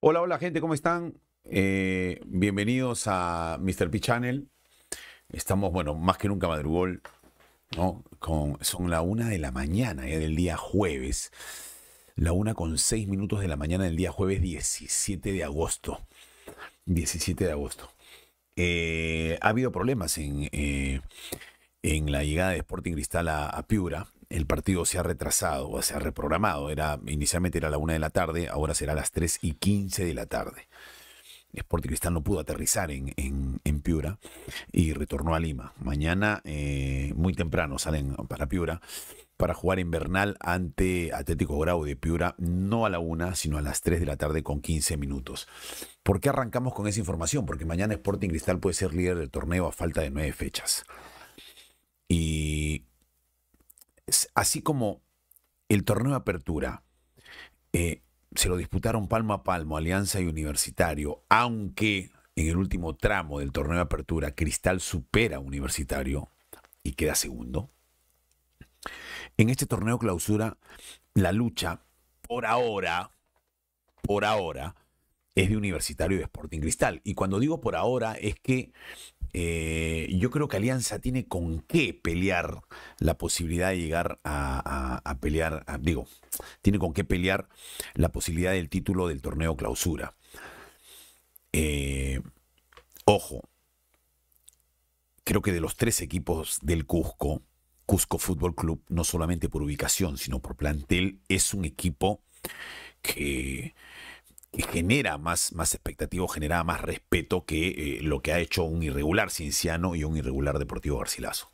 Hola, hola gente, ¿cómo están? Eh, bienvenidos a Mr. P Channel. Estamos, bueno, más que nunca madrugol, ¿no? Son la una de la mañana ya del día jueves. La una con seis minutos de la mañana del día jueves 17 de agosto. 17 de agosto. Eh, ha habido problemas en, eh, en la llegada de Sporting Cristal a Piura el partido se ha retrasado, o se ha reprogramado. Era, inicialmente era la una de la tarde, ahora será a las 3 y 15 de la tarde. Sporting Cristal no pudo aterrizar en, en, Piura y retornó a Lima. Mañana, eh, muy temprano, salen para Piura para jugar invernal ante Atlético Grau de Piura, no a la una, sino a las 3 de la tarde con 15 minutos. ¿Por qué arrancamos con esa información? Porque mañana Sporting Cristal puede ser líder del torneo a falta de nueve fechas. Y así como el torneo de apertura eh, se lo disputaron palmo a palmo Alianza y Universitario, aunque en el último tramo del torneo de apertura Cristal supera Universitario y queda segundo. En este torneo clausura, la lucha, por ahora, por ahora, es de Universitario y de Sporting Cristal. Y cuando digo por ahora es que eh, yo creo que Alianza tiene con qué pelear la posibilidad de llegar a, pelear, digo, tiene con qué pelear la posibilidad del título del torneo clausura. Eh, ojo, creo que de los tres equipos del Cusco, Cusco Fútbol Club, no solamente por ubicación, sino por plantel, es un equipo que genera más, más expectativa, genera más respeto que eh, lo que ha hecho un irregular Cienciano y un irregular Deportivo Garcilaso.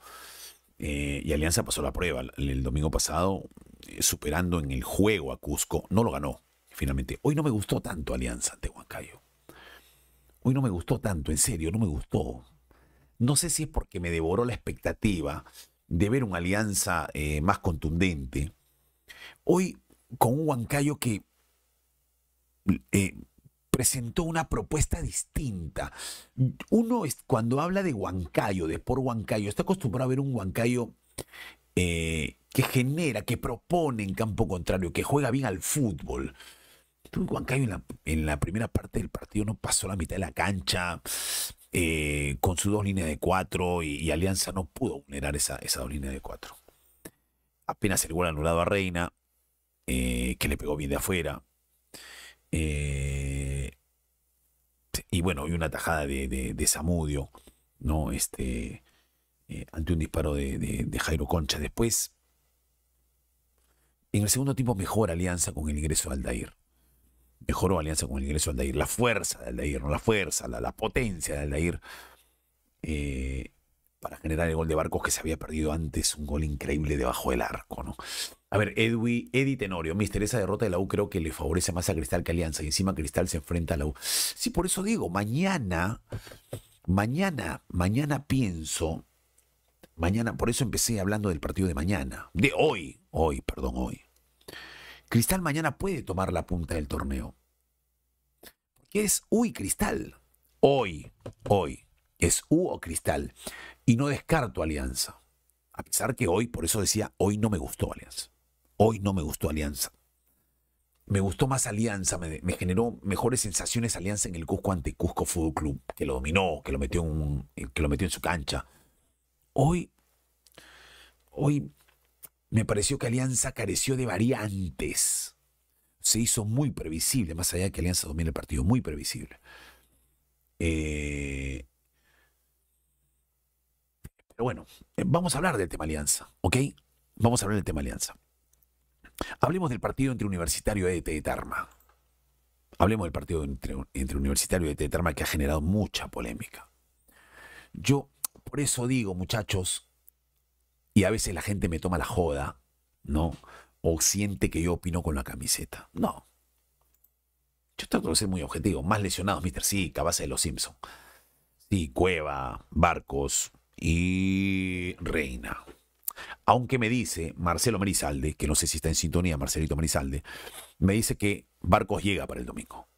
Eh, y Alianza pasó la prueba el, domingo pasado, eh, superando en el juego a Cusco. No lo ganó, finalmente. Hoy no me gustó tanto Alianza ante Huancayo. Hoy no me gustó tanto, en serio, no me gustó. No sé si es porque me devoró la expectativa de ver una alianza más contundente. Hoy, con un Huancayo que eh, presentó una propuesta distinta. Uno es, cuando habla de Huancayo, de por Huancayo, está acostumbrado a ver un Huancayo eh, que genera, que propone en campo contrario, que juega bien al fútbol. Huancayo en la, primera parte del partido no pasó la mitad de la cancha. Eh, con sus dos líneas de cuatro y, Alianza no pudo vulnerar esa, esa dos líneas de cuatro. Apenas el gol anulado a Reina, que le pegó bien de afuera. Eh, y bueno, y una tajada de, de, Zamudio, ¿no? Este, eh, ante un disparo de, Jairo Concha. Después, en el segundo tiempo, mejor alianza con el ingreso de Aldair. Mejoró alianza con el ingreso de Aldair. La fuerza de Aldair, no la fuerza, la, potencia de Aldair. Eh, para generar el gol de Barcos que se había perdido antes, un gol increíble debajo del arco, ¿no? A ver, Edwi, Eddie Tenorio, mister, esa derrota de la U creo que le favorece más a Cristal que Alianza y encima Cristal se enfrenta a la U. Sí, por eso digo, mañana, mañana, mañana pienso, mañana, por eso empecé hablando del partido de mañana, de hoy, hoy, perdón, hoy. Cristal mañana puede tomar la punta del torneo. Porque es U y Cristal. Hoy, hoy, es U o Cristal y no descarto Alianza. A pesar que hoy, por eso decía, hoy no me gustó Alianza. Hoy no me gustó Alianza. Me gustó más Alianza, me, generó mejores sensaciones Alianza en el Cusco ante Cusco Fútbol Club, que lo dominó, que lo metió en, que lo metió en su cancha. Hoy, hoy me pareció que Alianza careció de variantes. Se hizo muy previsible, más allá de que Alianza domine el partido, muy previsible. Eh, pero bueno, eh, vamos a hablar del tema alianza, ¿ok? Vamos a hablar del tema alianza. Hablemos del partido entre Universitario y ET Tarma. Hablemos del partido entre, Universitario y ET Tarma que ha generado mucha polémica. Yo, por eso digo, muchachos, y a veces la gente me toma la joda, ¿no? O siente que yo opino con la camiseta. No. Yo trato de ser muy objetivo. Más lesionados, Mr. Sí, cabeza de los Simpson. Sí, Cueva, Barcos, y Reina. Aunque me dice Marcelo Marizalde, que no sé si está en sintonía Marcelito Marizalde, me dice que Barcos llega para el domingo.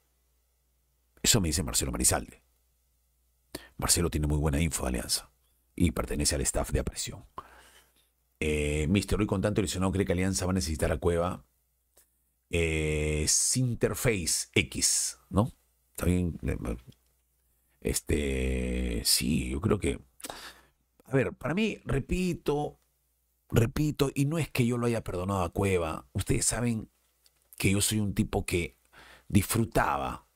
Eso me dice Marcelo Marizalde. Marcelo tiene muy buena info de Alianza y pertenece al staff de apresión. Eh, Mister, hoy con tanto lesionado, ¿cree que Alianza va a necesitar a Cueva? eh, Interface X, ¿no? También, este, sí, yo creo que, a ver, para mí, repito, repito, y no es que yo lo haya perdonado a Cueva, ustedes saben que yo soy un tipo que disfrutaba,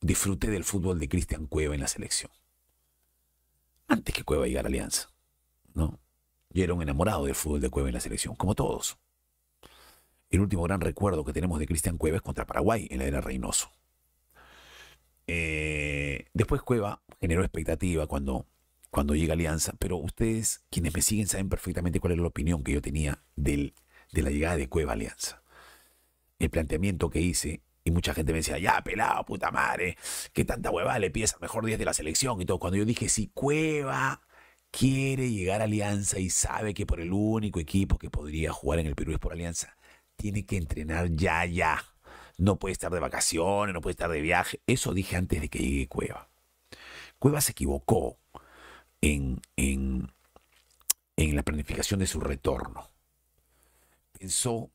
disfruté del fútbol de Cristian Cueva en la selección. Antes que Cueva llegara a Alianza, ¿no? Yo era un enamorado del fútbol de Cueva en la selección, como todos. El último gran recuerdo que tenemos de Cristian Cueva es contra Paraguay en la era Reynoso. Eh, después Cueva generó expectativa cuando, cuando llega Alianza, pero ustedes, quienes me siguen, saben perfectamente cuál es la opinión que yo tenía del, de la llegada de Cueva Alianza. El planteamiento que hice, y mucha gente me decía, ya, pelado, puta madre, que tanta hueva le pides mejor 10 de la selección y todo. Cuando yo dije, si Cueva quiere llegar a Alianza y sabe que por el único equipo que podría jugar en el Perú es por Alianza, tiene que entrenar ya, ya. No puede estar de vacaciones, no puede estar de viaje. Eso dije antes de que llegue Cueva. Cueva se equivocó en, en, en la planificación de su retorno. Pensó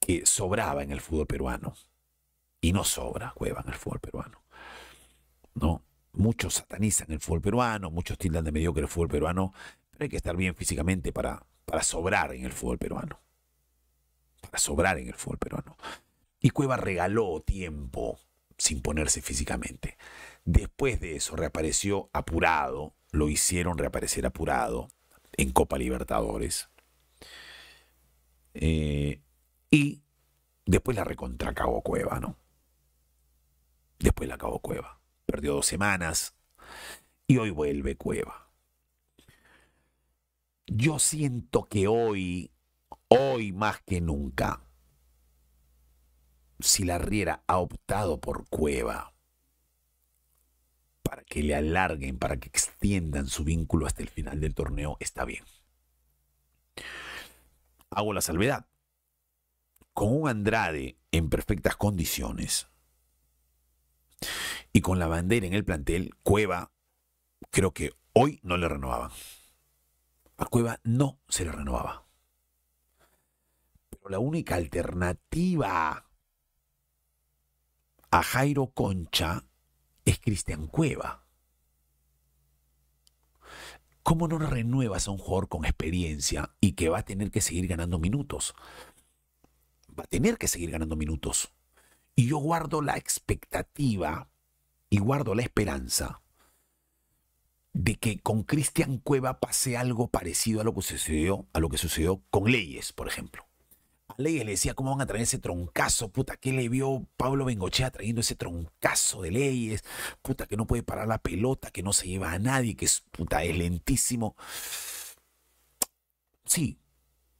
que sobraba en el fútbol peruano. Y no sobra Cueva en el fútbol peruano. No, muchos satanizan el fútbol peruano, muchos tildan de mediocre el fútbol peruano, pero hay que estar bien físicamente para, para sobrar en el fútbol peruano. Para sobrar en el fútbol peruano. Y Cueva regaló tiempo sin ponerse físicamente. Después de eso reapareció apurado, lo hicieron reaparecer apurado en Copa Libertadores. Eh, y después la recontracabó Cueva, ¿no? Después la acabó Cueva. Perdió dos semanas y hoy vuelve Cueva. Yo siento que hoy, hoy más que nunca, si la Riera ha optado por Cueva para que le alarguen, para que extiendan su vínculo hasta el final del torneo, está bien. Hago la salvedad. Con un Andrade en perfectas condiciones y con la bandera en el plantel, Cueva creo que hoy no le renovaban. A Cueva no se le renovaba. Pero la única alternativa a Jairo Concha es Cristian Cueva. ¿Cómo no renuevas a un jugador con experiencia y que va a tener que seguir ganando minutos? Va a tener que seguir ganando minutos. Y yo guardo la expectativa y guardo la esperanza de que con Cristian Cueva pase algo parecido a lo que sucedió, a lo que sucedió con Leyes, por ejemplo. Leyes le decía, ¿cómo van a traer ese troncazo? Puta, ¿qué le vio Pablo Bengochea trayendo ese troncazo de Leyes? Puta, que no puede parar la pelota, que no se lleva a nadie, que es, puta, es lentísimo. Sí,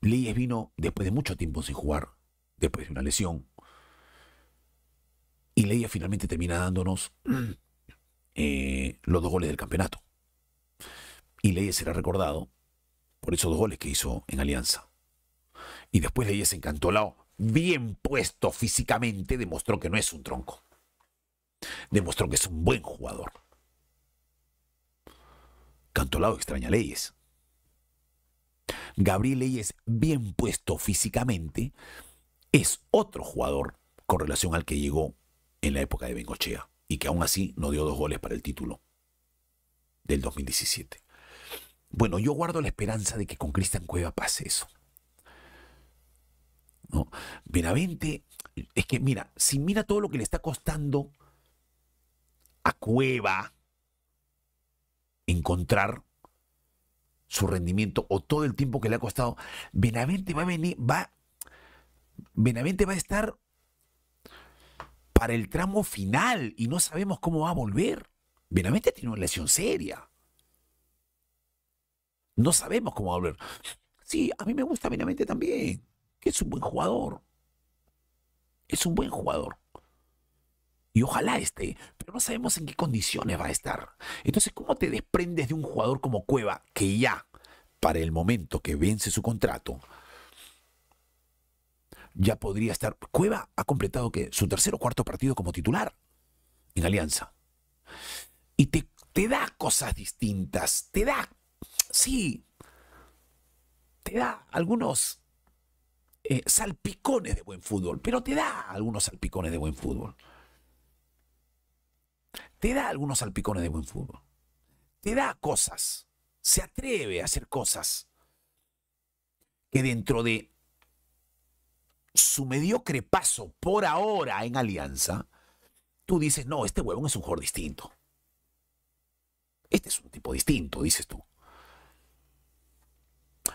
Leyes vino después de mucho tiempo sin jugar, después de una lesión. Y Leyes finalmente termina dándonos eh, los dos goles del campeonato. Y Leyes será recordado por esos dos goles que hizo en Alianza. Y después de ese encantolado, bien puesto físicamente, demostró que no es un tronco. Demostró que es un buen jugador. Cantolao extraña leyes. Gabriel Leyes, bien puesto físicamente, es otro jugador con relación al que llegó en la época de Bengochea y que aún así no dio dos goles para el título del 2017. Bueno, yo guardo la esperanza de que con Cristian Cueva pase eso. ¿No? Benavente, es que mira, si mira todo lo que le está costando a Cueva encontrar su rendimiento o todo el tiempo que le ha costado, Benavente va a venir, va, Benavente va a estar para el tramo final y no sabemos cómo va a volver. Benavente tiene una lesión seria. No sabemos cómo va a volver. Sí, a mí me gusta Benavente también es un buen jugador. Es un buen jugador. Y ojalá esté, pero no sabemos en qué condiciones va a estar. Entonces, ¿cómo te desprendes de un jugador como Cueva que ya, para el momento que vence su contrato, ya podría estar... Cueva ha completado que su tercer o cuarto partido como titular en Alianza. Y te, te da cosas distintas, te da, sí, te da algunos eh, salpicones de buen fútbol, pero te da algunos salpicones de buen fútbol. Te da algunos salpicones de buen fútbol. Te da cosas. Se atreve a hacer cosas que dentro de su mediocre paso por ahora en Alianza, tú dices, no, este huevón es un jugador distinto. Este es un tipo distinto, dices tú.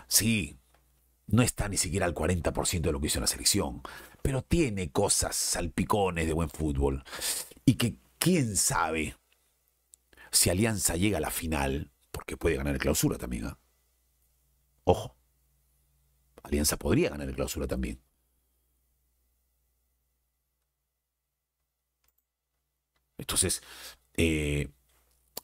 Sí, no está ni siquiera al 40% de lo que hizo la selección, pero tiene cosas, salpicones de buen fútbol. Y que quién sabe si Alianza llega a la final, porque puede ganar el clausura también. ¿ah? Ojo, Alianza podría ganar el clausura también. Entonces, eh,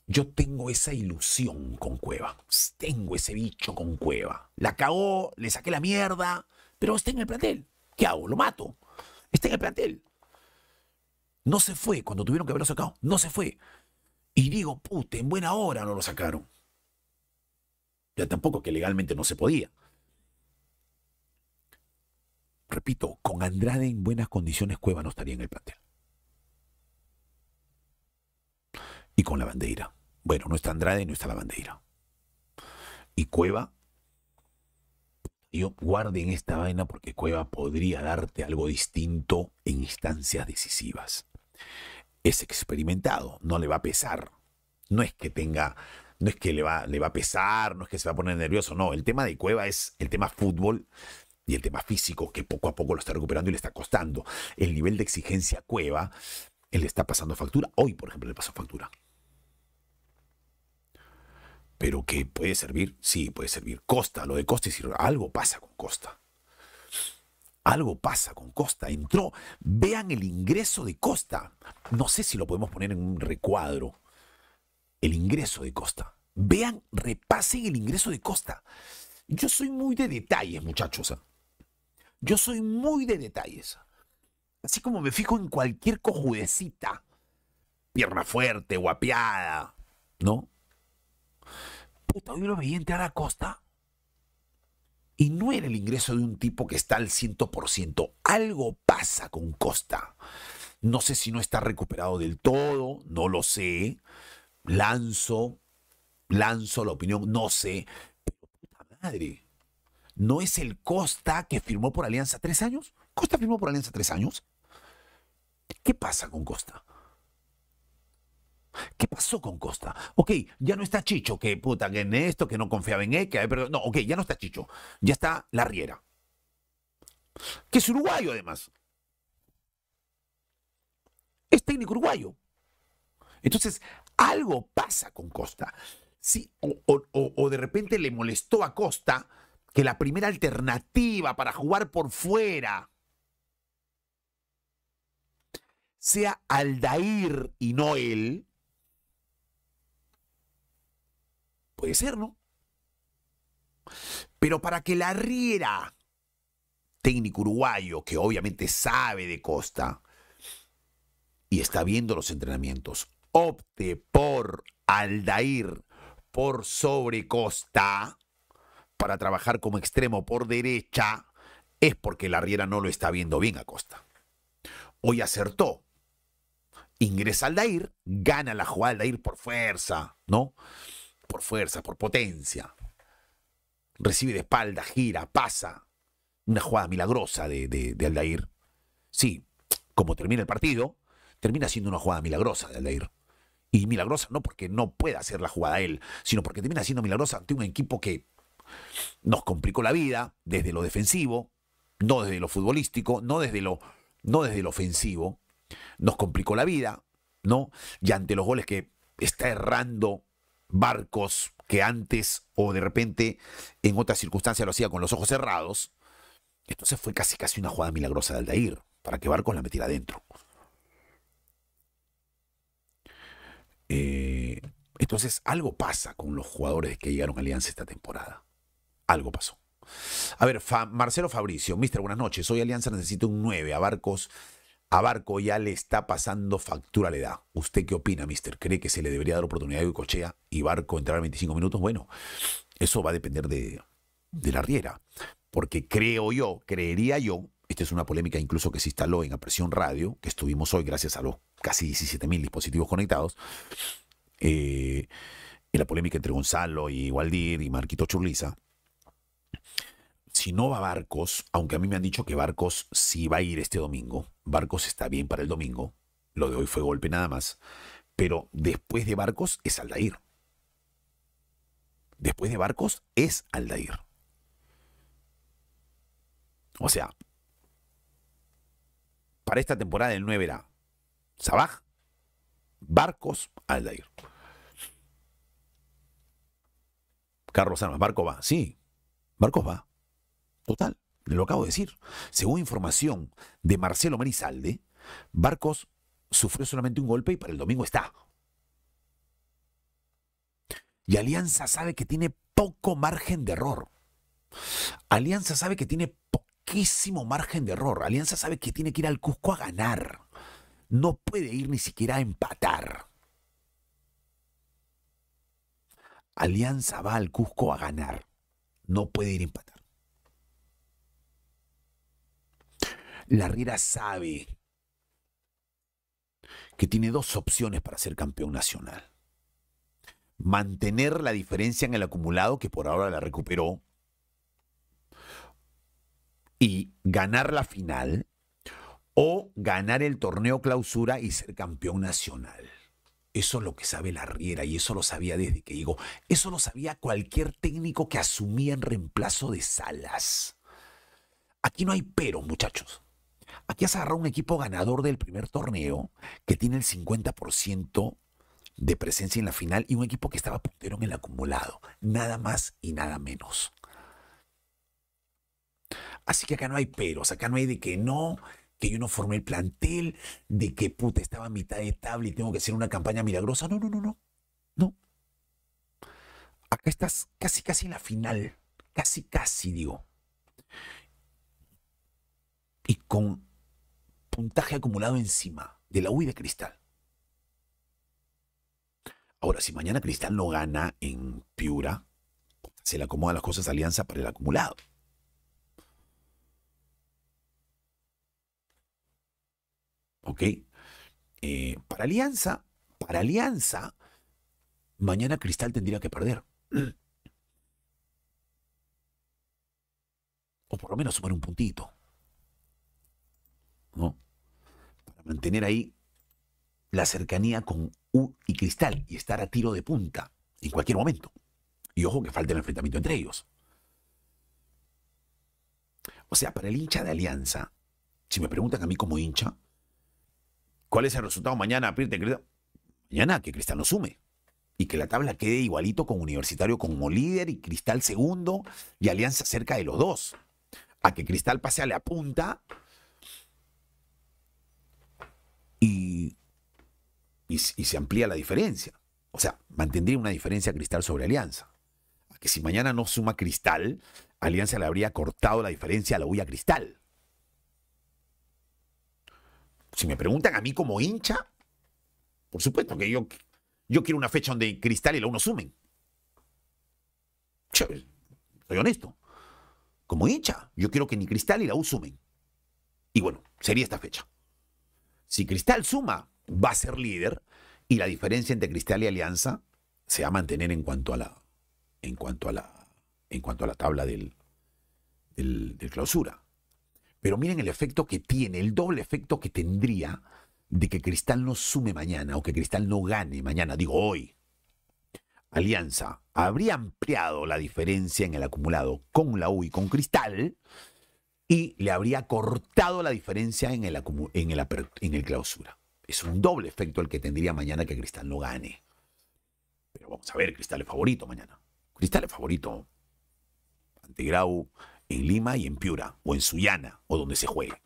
yo tengo esa ilusión con Cueva. Tengo ese bicho con Cueva. La cagó, le saqué la mierda, pero está en el plantel. ¿Qué hago? Lo mato. Está en el plantel. No se fue cuando tuvieron que haberlo sacado. No se fue. Y digo, puta, en buena hora no lo sacaron. Ya tampoco que legalmente no se podía. Repito, con Andrade en buenas condiciones, Cueva no estaría en el plantel. y con la bandera. Bueno, no está Andrade y no está la bandera. Y Cueva, yo guarden esta vaina porque Cueva podría darte algo distinto en instancias decisivas. Es experimentado, no le va a pesar. No es que tenga, no es que le va, le va a pesar, no es que se va a poner nervioso, no. El tema de Cueva es el tema fútbol y el tema físico que poco a poco lo está recuperando y le está costando. El nivel de exigencia Cueva, él le está pasando factura. Hoy, por ejemplo, le pasó factura. Pero que puede servir, sí, puede servir. Costa, lo de Costa es algo pasa con Costa. Algo pasa con Costa. Entró. Vean el ingreso de Costa. No sé si lo podemos poner en un recuadro. El ingreso de Costa. Vean, repasen el ingreso de Costa. Yo soy muy de detalles, muchachos. ¿ah? Yo soy muy de detalles. Así como me fijo en cualquier cojudecita. Pierna fuerte, guapiada. ¿No? Puta, yo lo veía entrar a Costa y no era el ingreso de un tipo que está al 100%. Algo pasa con Costa. No sé si no está recuperado del todo, no lo sé. Lanzo, lanzo la opinión, no sé. Pero puta madre, ¿no es el Costa que firmó por Alianza tres años? ¿Costa firmó por Alianza tres años? ¿Qué pasa con Costa? ¿Qué pasó con Costa? Ok, ya no está Chicho, que puta, que en esto, que no confiaba en él, que, pero no, ok, ya no está Chicho, ya está La Riera, que es uruguayo además. Es técnico uruguayo. Entonces, algo pasa con Costa. Sí, o, o de repente le molestó a Costa que la primera alternativa para jugar por fuera sea Aldair y no él, Puede ser, ¿no? Pero para que la Riera, técnico uruguayo que obviamente sabe de Costa y está viendo los entrenamientos, opte por Aldair por sobre Costa para trabajar como extremo por derecha, es porque la Riera no lo está viendo bien a Costa. Hoy acertó. Ingresa Aldair, gana la jugada Aldair por fuerza, ¿no? Por fuerza, por potencia. Recibe de espalda, gira, pasa. Una jugada milagrosa de, de, Aldair. Sí, como termina el partido, termina siendo una jugada milagrosa de Aldair. Y milagrosa no porque no pueda hacer la jugada él, sino porque termina siendo milagrosa ante un equipo que nos complicó la vida desde lo defensivo, no desde lo futbolístico, no desde lo, no desde lo ofensivo. Nos complicó la vida, ¿no? Y ante los goles que está errando barcos que antes o de repente en otras circunstancias lo hacía con los ojos cerrados. Entonces fue casi casi una jugada milagrosa de Aldair para que Barcos la metiera adentro. Eh, entonces algo pasa con los jugadores que llegaron a Alianza esta temporada. Algo pasó. A ver, Marcelo Fabricio, Mister, buenas noches. Hoy Alianza necesita un 9. A Barcos a Barco ya le está pasando factura la edad. ¿Usted qué opina, mister? ¿Cree que se le debería dar oportunidad a Cochea y Barco entrar a 25 minutos? Bueno, eso va a depender de, la Riera. porque creo yo, creería yo, esta es una polémica incluso que se instaló en Apresión Radio, que estuvimos hoy gracias a los casi 17.000 dispositivos conectados, eh, en la polémica entre Gonzalo y Waldir y Marquito Churliza, si no va Barcos, aunque a mí me han dicho que Barcos sí va a ir este domingo, Barcos está bien para el domingo, lo de hoy fue golpe nada más, pero después de Barcos es Aldair. Después de Barcos es Aldair. O sea, para esta temporada el 9 era Sabaj, Barcos, Aldair. Carlos Armas, Barco va. Sí, Barcos va. Total, lo acabo de decir. Según información de Marcelo Marizalde, Barcos sufrió solamente un golpe y para el domingo está. Y Alianza sabe que tiene poco margen de error. Alianza sabe que tiene poquísimo margen de error. Alianza sabe que tiene que ir al Cusco a ganar. No puede ir ni siquiera a empatar. Alianza va al Cusco a ganar. No puede ir a empatar. La Riera sabe que tiene dos opciones para ser campeón nacional. Mantener la diferencia en el acumulado, que por ahora la recuperó, y ganar la final, o ganar el torneo clausura y ser campeón nacional. Eso es lo que sabe la Riera y eso lo sabía desde que llegó. Eso lo sabía cualquier técnico que asumía en reemplazo de Salas. Aquí no hay pero, muchachos. Aquí has agarrado un equipo ganador del primer torneo que tiene el 50% de presencia en la final y un equipo que estaba puntero en el acumulado. Nada más y nada menos. Así que acá no hay peros, acá no hay de que no, que yo no formé el plantel, de que puta estaba a mitad de tabla y tengo que hacer una campaña milagrosa. No, no, no, no. No. Acá estás casi, casi en la final. Casi, casi, digo. Y con puntaje acumulado encima de la U de Cristal. Ahora, si mañana Cristal no gana en Piura, se le acomodan las cosas a Alianza para el acumulado. ¿Ok? Eh, para Alianza, para Alianza, mañana Cristal tendría que perder. O por lo menos sumar un puntito. ¿No? Mantener ahí la cercanía con U y Cristal y estar a tiro de punta en cualquier momento. Y ojo que falte el enfrentamiento entre ellos. O sea, para el hincha de Alianza, si me preguntan a mí como hincha, ¿Cuál es el resultado mañana? Mañana que Cristal no sume. Y que la tabla quede igualito con Universitario como líder y Cristal segundo y Alianza cerca de los dos. A que Cristal pase a la punta y, y, se amplía la diferencia. O sea, mantendría una diferencia Cristal sobre Alianza. Que si mañana no suma Cristal, Alianza le habría cortado la diferencia a la huya Cristal. Si me preguntan a mí como hincha, por supuesto que yo, yo quiero una fecha donde Cristal y la uno sumen. soy honesto. Como hincha, yo quiero que ni Cristal y la U sumen. Y bueno, sería esta fecha. Si Cristal suma, va a ser líder y la diferencia entre Cristal y Alianza se va a mantener en cuanto a la, en cuanto a la, en cuanto a la tabla del, del, del clausura. Pero miren el efecto que tiene, el doble efecto que tendría de que Cristal no sume mañana o que Cristal no gane mañana, digo hoy. Alianza habría ampliado la diferencia en el acumulado con la U y con Cristal y le habría cortado la diferencia en el, en el, en el clausura. Es un doble efecto el que tendría mañana que Cristal no gane. Pero vamos a ver, Cristal es favorito mañana. Cristal es favorito ante Grau en Lima y en Piura, o en Sullana, o donde se juegue.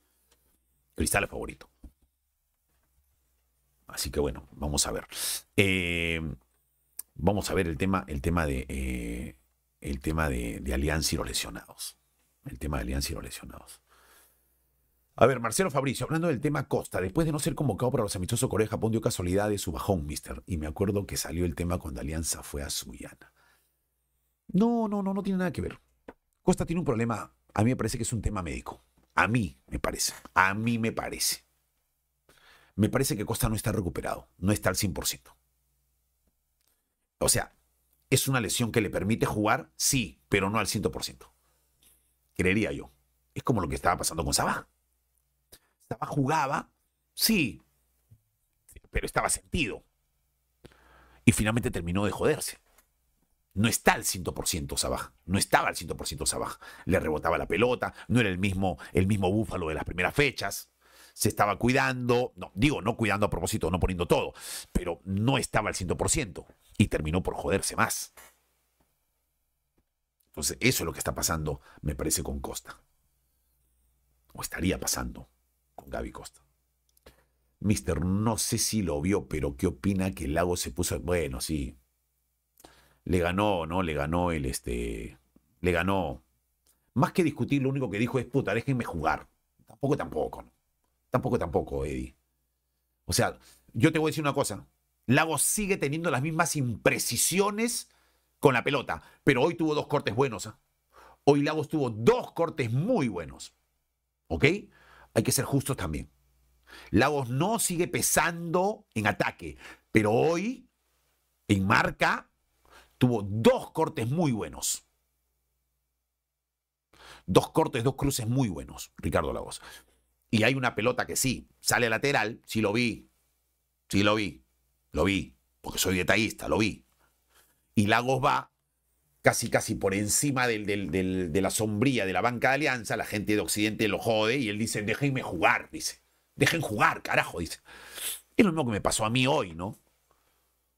Cristal es favorito. Así que bueno, vamos a ver. Eh, vamos a ver el tema, el tema de eh, el tema de, Alianza y los lesionados. El tema de Alianza y los lesionados. A ver, Marcelo Fabricio, hablando del tema Costa, después de no ser convocado para los amistosos Corea-Japón, dio casualidad de su bajón, mister. Y me acuerdo que salió el tema cuando Alianza fue a Sullana. No, no, no, no tiene nada que ver. Costa tiene un problema A mí me parece que es un tema médico. A mí me parece. A mí me parece. Me parece que Costa no está recuperado, no está al 100%. O sea, ¿es una lesión que le permite jugar? Sí, pero no al 100%. Creería yo. Es como lo que estaba pasando con Sabah. Sabah jugaba, sí, pero estaba sentido. Y finalmente terminó de joderse. No está al 100% Sabaj. No estaba al 100% Sabaj. Le rebotaba la pelota. No era el mismo, el mismo búfalo de las primeras fechas. Se estaba cuidando. No, digo, no cuidando a propósito, no poniendo todo. Pero no estaba al 100%. Y terminó por joderse más. Entonces, eso es lo que está pasando, me parece, con Costa. O estaría pasando con Gaby Costa. Mister, no sé si lo vio, pero ¿qué opina que el lago se puso? Bueno, sí. Le ganó, ¿no? Le ganó el este. Le ganó. Más que discutir, lo único que dijo es, puta, déjenme jugar. Tampoco, tampoco. Tampoco, tampoco, Eddie. O sea, yo te voy a decir una cosa. Lagos sigue teniendo las mismas imprecisiones con la pelota, pero hoy tuvo dos cortes buenos. ¿ah? Hoy Lagos tuvo dos cortes muy buenos. ¿Ok? Hay que ser justos también. Lagos no sigue pesando en ataque, pero hoy, en marca, tuvo dos cortes muy buenos. Dos cortes, dos cruces muy buenos, Ricardo Lagos. Y hay una pelota que sí, sale lateral, sí lo vi, sí lo vi, lo vi, porque soy detallista, lo vi. Y Lagos va casi casi por encima del, de la sombría de la banca de Alianza, la gente de Occidente lo jode y él dice, déjenme jugar, dice. Dejen jugar, carajo, dice. Es lo mismo que me pasó a mí hoy, ¿no?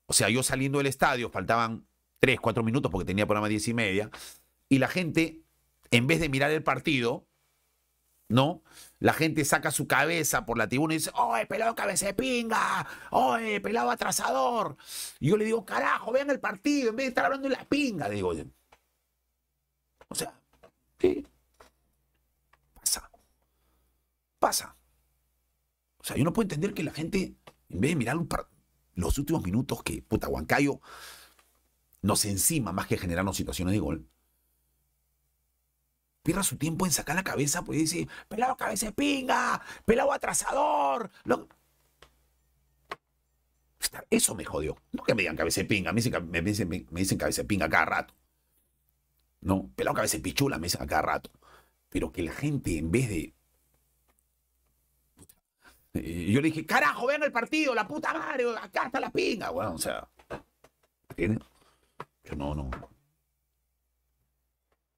O sea, yo saliendo del estadio, faltaban 3, 4 minutos porque tenía programa 10 y media, y la gente, en vez de mirar el partido, ¿no? La gente saca su cabeza por la tribuna y dice, ¡Oye, pelado cabeza de pinga! ¡Oye, pelado atrasador! Y yo le digo, carajo, vean el partido, en vez de estar hablando de la pinga, digo. O sea, ¿qué? Pasa. Pasa. O sea, yo no puedo entender que la gente, en vez de mirar los últimos minutos que, puta, Huancayo nos encima más que generarnos situaciones de gol, pierda su tiempo en sacar la cabeza, pues dice, pelado cabeza de pinga, pelado atrasador. Eso me jodió. No que me digan cabeza de pinga, me dicen, me dicen, cabeza de pinga cada rato. No, pelado cabeza de pichula me dicen a cada rato. Pero que la gente, en vez de y yo le dije, carajo, vean el partido, la puta madre, acá está la pinga. O sea, ¿tiene? Yo no, no.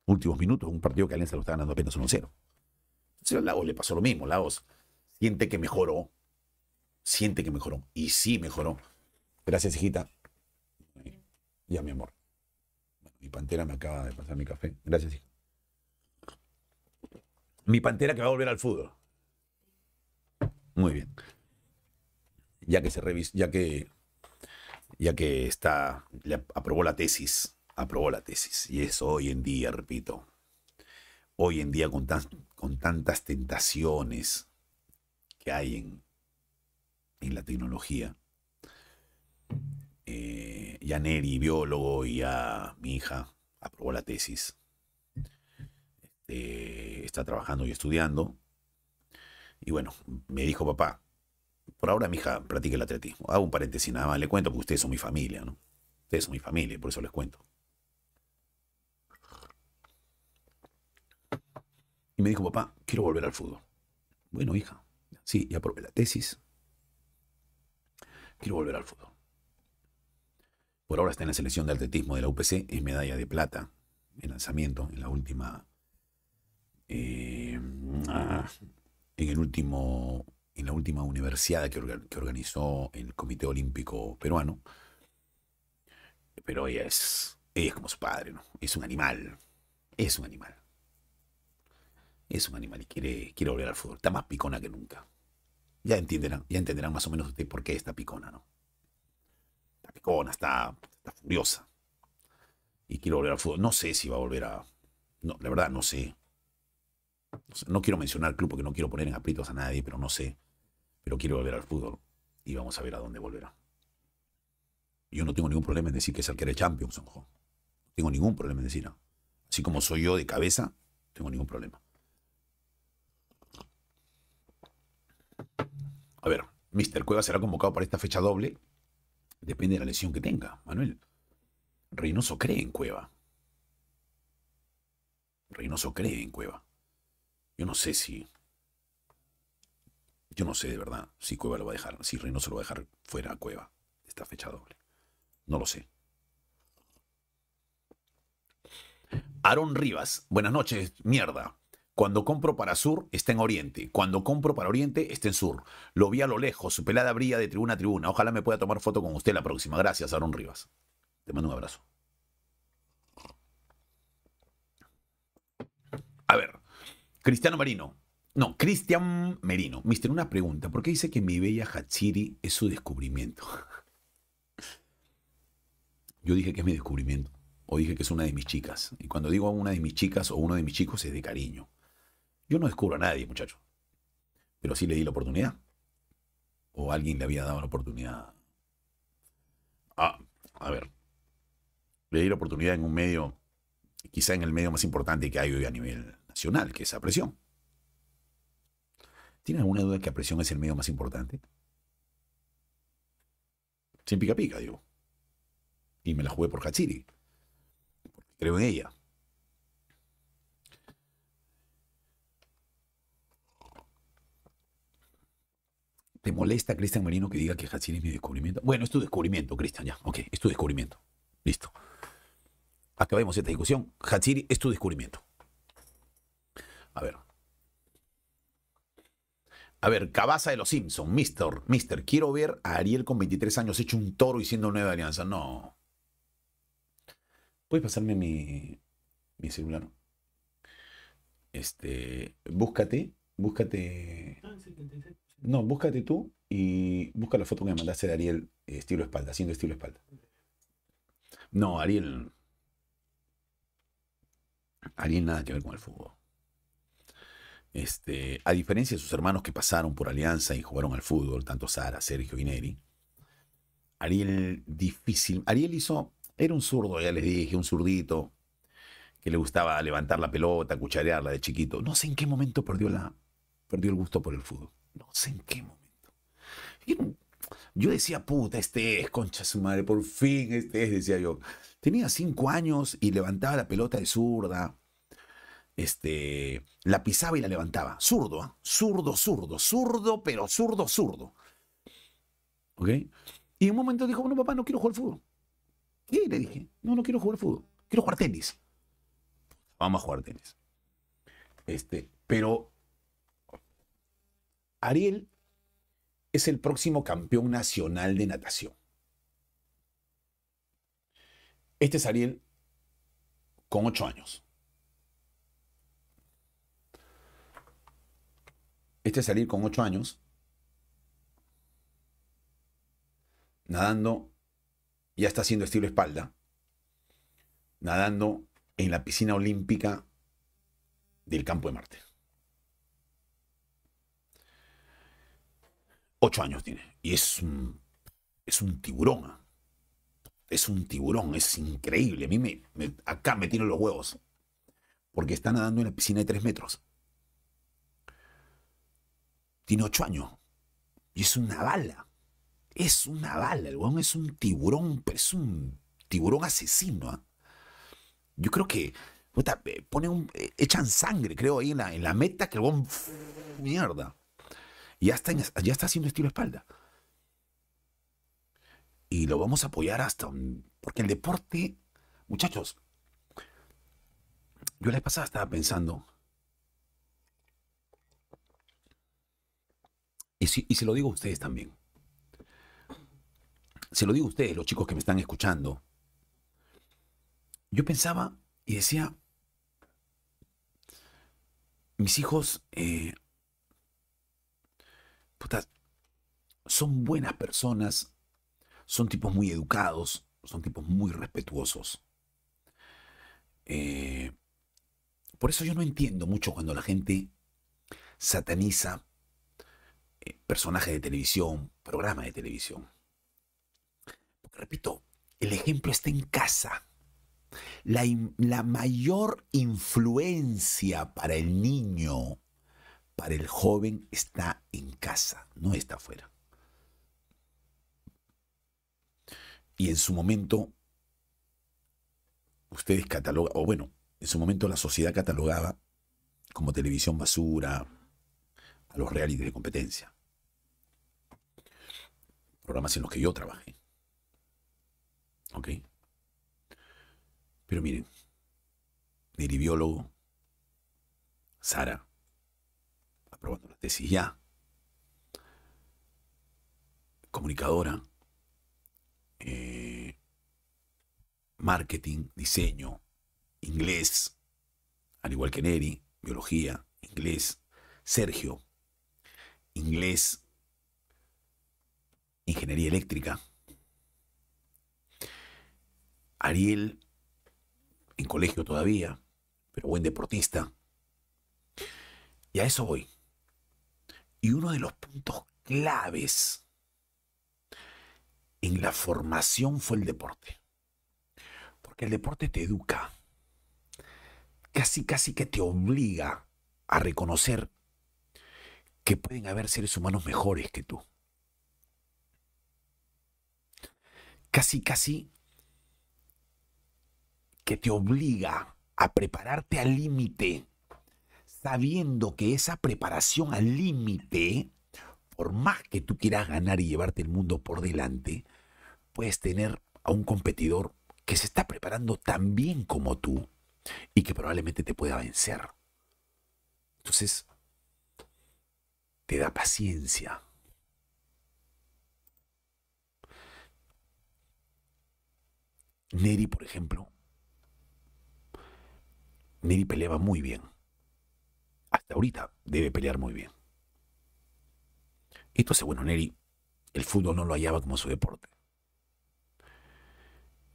Últimos minutos, un partido que Alianza lo está ganando apenas 1-0. Entonces a Lagos le pasó lo mismo. Lagos siente que mejoró. Siente que mejoró. Y sí mejoró. Gracias, hijita. Ya, mi amor. Mi pantera me acaba de pasar mi café. Gracias, hija. Mi pantera que va a volver al fútbol. Muy bien. Ya que se revis, ya que ya que está le aprobó la tesis, aprobó la tesis y eso hoy en día, repito, hoy en día con, con tantas tentaciones que hay en, en la tecnología. Eh, ya Neri, biólogo, y ya mi hija aprobó la tesis. Este, está trabajando y estudiando. Y bueno, me dijo papá, por ahora mi hija practica el atletismo. Hago un paréntesis nada más, le cuento porque ustedes son mi familia, ¿no? Ustedes son mi familia, por eso les cuento. Y me dijo, papá, quiero volver al fútbol. Bueno, hija, sí, ya probé la tesis. Quiero volver al fútbol. Por ahora está en la selección de atletismo de la UPC, es medalla de plata en lanzamiento, en la última eh, ah, en, el último, en la última universidad que, organizó el Comité Olímpico Peruano. Pero ella es, es como su padre, ¿no? Es un animal. Es un animal. Es un animal y quiere, quiere volver al fútbol. Está más picona que nunca. Ya entenderán, ya entenderán más o menos usted por qué está picona, ¿no? Está picona, está, furiosa. Y quiere volver al fútbol. No sé si va a volver a. No, la verdad, no sé. No quiero mencionar el club porque no quiero poner en aprietos a nadie, pero no sé. Pero quiero volver al fútbol y vamos a ver a dónde volverá. Yo no tengo ningún problema en decir que es el que era Champions, ojo. No tengo ningún problema en decir. Así como soy yo de cabeza, tengo ningún problema. A ver, Mr. Cueva será convocado para esta fecha doble. Depende de la lesión que tenga, Manuel. Reynoso cree en Cueva. Reynoso cree en Cueva. Yo no sé si. Yo no sé de verdad si Cueva lo va a dejar, si Reynoso lo va a dejar fuera a Cueva esta fecha doble. No lo sé. Aaron Rivas, buenas noches, mierda. Cuando compro para sur, está en oriente. Cuando compro para oriente, está en sur. Lo vi a lo lejos, su pelada brilla de tribuna a tribuna. Ojalá me pueda tomar foto con usted la próxima. Gracias, Aaron Rivas. Te mando un abrazo. A ver, Cristiano Merino. No, Cristian Merino. Mister, una pregunta. ¿Por qué dice que mi bella Hachiri es su descubrimiento? Yo dije que es mi descubrimiento. O dije que es una de mis chicas. Y cuando digo una de mis chicas o uno de mis chicos es de cariño. Yo no descubro a nadie, muchacho. Pero sí le di la oportunidad. O alguien le había dado la oportunidad. Ah, a ver. Le di la oportunidad en un medio, quizá en el medio más importante que hay hoy a nivel nacional, que es a presión. ¿Tiene alguna duda de que a presión es el medio más importante? Sin pica pica, digo. Y me la jugué por Hachiri. Creo en ella. ¿Te molesta, Cristian Marino, que diga que Hachiri es mi descubrimiento? Bueno, es tu descubrimiento, Cristian, ya. Ok, es tu descubrimiento. Listo. Acabemos esta discusión. Hachiri es tu descubrimiento. A ver. A ver, Cabaza de los Simpsons, Mister, Mister, quiero ver a Ariel con 23 años hecho un toro y siendo nueva alianza. No. ¿Puedes pasarme mi, mi celular? Este, búscate, búscate. No, búscate tú y busca la foto que me mandaste de Ariel eh, estilo espalda, haciendo estilo espalda. No, Ariel. Ariel nada que ver con el fútbol. Este, a diferencia de sus hermanos que pasaron por Alianza y jugaron al fútbol, tanto Sara, Sergio y Neri, Ariel difícil. Ariel hizo, era un zurdo, ya les dije, un zurdito, que le gustaba levantar la pelota, cucharearla de chiquito. No sé en qué momento perdió, la, perdió el gusto por el fútbol. No sé en qué momento. Yo decía, puta, este es, concha su madre, por fin este es, decía yo. Tenía cinco años y levantaba la pelota de zurda. Este, la pisaba y la levantaba. Zurdo, ¿ah? zurdo, zurdo, zurdo, pero zurdo, zurdo. ¿Ok? Y en un momento dijo, bueno, papá, no quiero jugar fútbol. ¿Qué? Le dije, no, no quiero jugar fútbol. Quiero jugar tenis. Vamos a jugar tenis. Este, pero Ariel es el próximo campeón nacional de natación. Este es Ariel con ocho años. Este es Ariel con ocho años. Nadando, ya está haciendo estilo espalda. Nadando en la piscina olímpica del campo de Marte. Ocho años tiene. Y es un, es un tiburón. ¿ah? Es un tiburón, es increíble. A mí me, acá me tiro los huevos. Porque está nadando en la piscina de tres metros. Tiene ocho años. Y es una bala. Es una bala. El huevón es un tiburón, pero es un tiburón asesino. ¿ah? Yo creo que eh, pone eh, echan sangre, creo, ahí en la, en la meta que el huevón. Mierda. Ya está, ya está haciendo estilo espalda. Y lo vamos a apoyar hasta... porque el deporte, muchachos, yo la pasada estaba pensando, y, y se lo digo a ustedes también, se lo digo a ustedes, los chicos que me están escuchando, yo pensaba y decía, mis hijos eh, son buenas personas, son tipos muy educados, son tipos muy respetuosos. Eh, por eso yo no entiendo mucho cuando la gente sataniza eh, personajes de televisión, programas de televisión. Porque repito, el ejemplo está en casa. La, la mayor influencia para el niño, para el joven, está en casa, no está afuera. Y en su momento, ustedes catalogan, o bueno, en su momento la sociedad catalogaba como televisión basura a los realities de competencia. Programas en los que yo trabajé. ¿Ok? Pero miren, biólogo, Sara, aprobando la tesis ya, comunicadora, eh, marketing, diseño, inglés, al igual que Neri, biología, inglés, Sergio, inglés, ingeniería eléctrica, Ariel, en colegio todavía, pero buen deportista. Y a eso voy. Y uno de los puntos claves en la formación fue el deporte. Porque el deporte te educa. Casi, casi que te obliga a reconocer que pueden haber seres humanos mejores que tú. Casi, casi que te obliga a prepararte al límite, sabiendo que esa preparación al límite, por más que tú quieras ganar y llevarte el mundo por delante, puedes tener a un competidor que se está preparando tan bien como tú y que probablemente te pueda vencer. Entonces, te da paciencia. Neri, por ejemplo, Neri peleaba muy bien. Hasta ahorita debe pelear muy bien. Entonces, bueno, Neri, el fútbol no lo hallaba como su deporte.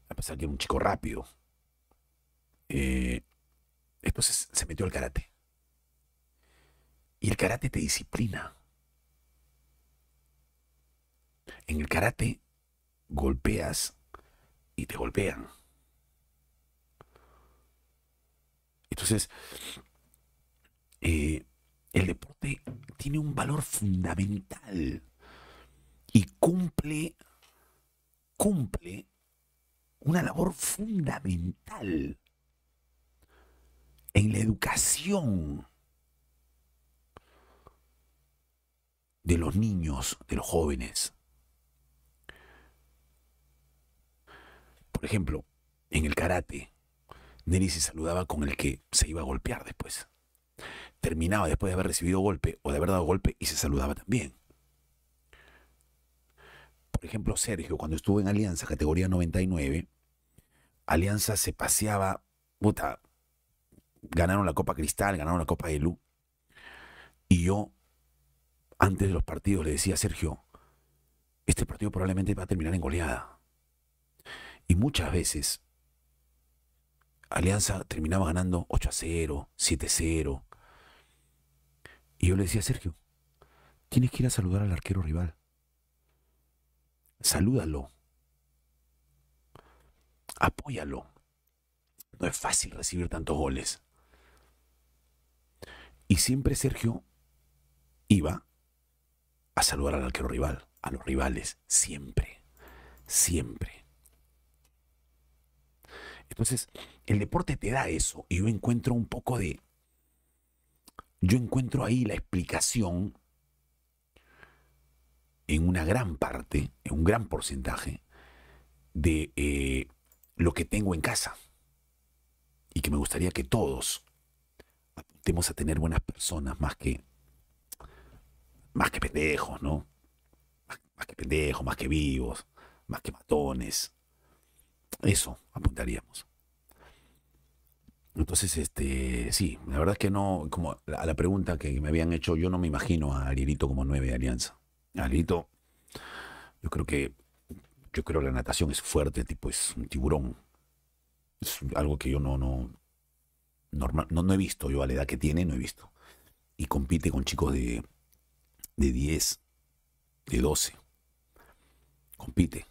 A pesar que era un chico rápido. Eh, entonces se metió al karate. Y el karate te disciplina. En el karate golpeas y te golpean. Entonces, eh, el deporte tiene un valor fundamental y cumple, cumple una labor fundamental en la educación de los niños, de los jóvenes. Por ejemplo, en el karate, Neri se saludaba con el que se iba a golpear después. Terminaba después de haber recibido golpe o de haber dado golpe y se saludaba también. Por ejemplo, Sergio, cuando estuvo en Alianza, categoría 99, Alianza se paseaba, puta, ganaron la Copa Cristal, ganaron la Copa Elu. Y yo, antes de los partidos, le decía a Sergio, este partido probablemente va a terminar en goleada. Y muchas veces Alianza terminaba ganando 8 a 0, 7 a 0. Y yo le decía, Sergio, tienes que ir a saludar al arquero rival. Salúdalo. Apóyalo. No es fácil recibir tantos goles. Y siempre Sergio iba a saludar al arquero rival, a los rivales, siempre, siempre. Entonces, el deporte te da eso y yo encuentro un poco de... Yo encuentro ahí la explicación en una gran parte, en un gran porcentaje de eh, lo que tengo en casa. Y que me gustaría que todos apuntemos a tener buenas personas más que más que pendejos, ¿no? más que pendejos, más que vivos, más que matones. Eso apuntaríamos. Entonces, este, sí, la verdad es que no, como a la pregunta que me habían hecho, yo no me imagino a Arielito como nueve de Alianza. Arielito, yo creo que, yo creo la natación es fuerte, tipo es un tiburón. Es algo que yo no, no, normal, no, no he visto, yo a la edad que tiene no he visto. Y compite con chicos de, de 10, de 12. Compite.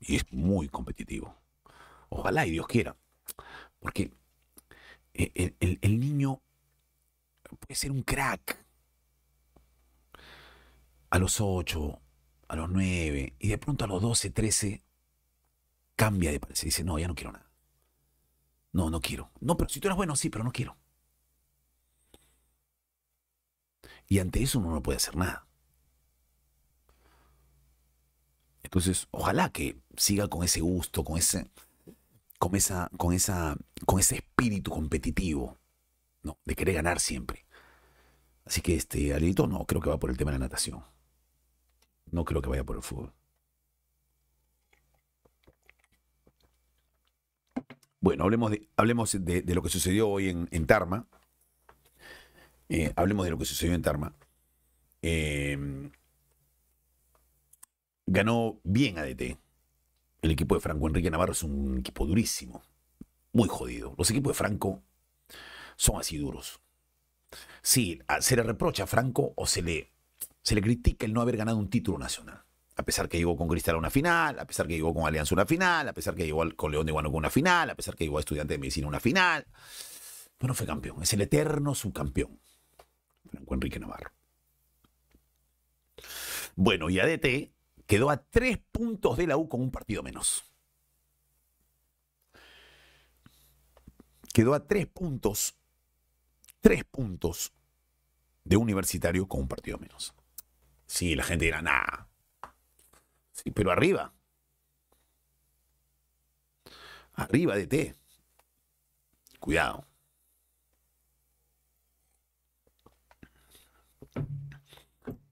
Y es muy competitivo. Ojalá y Dios quiera Porque el, el niño puede ser un crack a los 8, a los 9, y de pronto a los 12, 13, cambia de parecer. Dice, no, ya no quiero nada. No, no quiero. No, pero si tú eres bueno, sí, pero no quiero. Y ante eso uno no puede hacer nada. Entonces, ojalá que siga con ese gusto, con ese, con esa, con esa, con ese espíritu competitivo, ¿no? De querer ganar siempre. Así que este Alito no creo que va por el tema de la natación. No creo que vaya por el fútbol. Bueno, hablemos de, hablemos de, lo que sucedió hoy en, Tarma. Eh, hablemos de lo que sucedió en Tarma. Em, ganó bien ADT. El equipo de Franco Enrique Navarro es un equipo durísimo. Muy jodido. Los equipos de Franco son así duros. Sí, se le reprocha a Franco o se le se le critica el no haber ganado un título nacional. A pesar que llegó con Cristal a una final, a pesar que llegó con Alianza a una final, a pesar que llegó con León de Guanajuato a una final, a pesar que llegó a Estudiante de Medicina a una final. Bueno, fue campeón. Es el eterno subcampeón. Franco Enrique Navarro. Bueno, y ADT quedó a tres puntos de la U con un partido menos. Quedó a tres puntos, tres puntos de universitario con un partido menos. Sí, la gente dirá, nada. Sí, pero arriba. Arriba de T. Cuidado.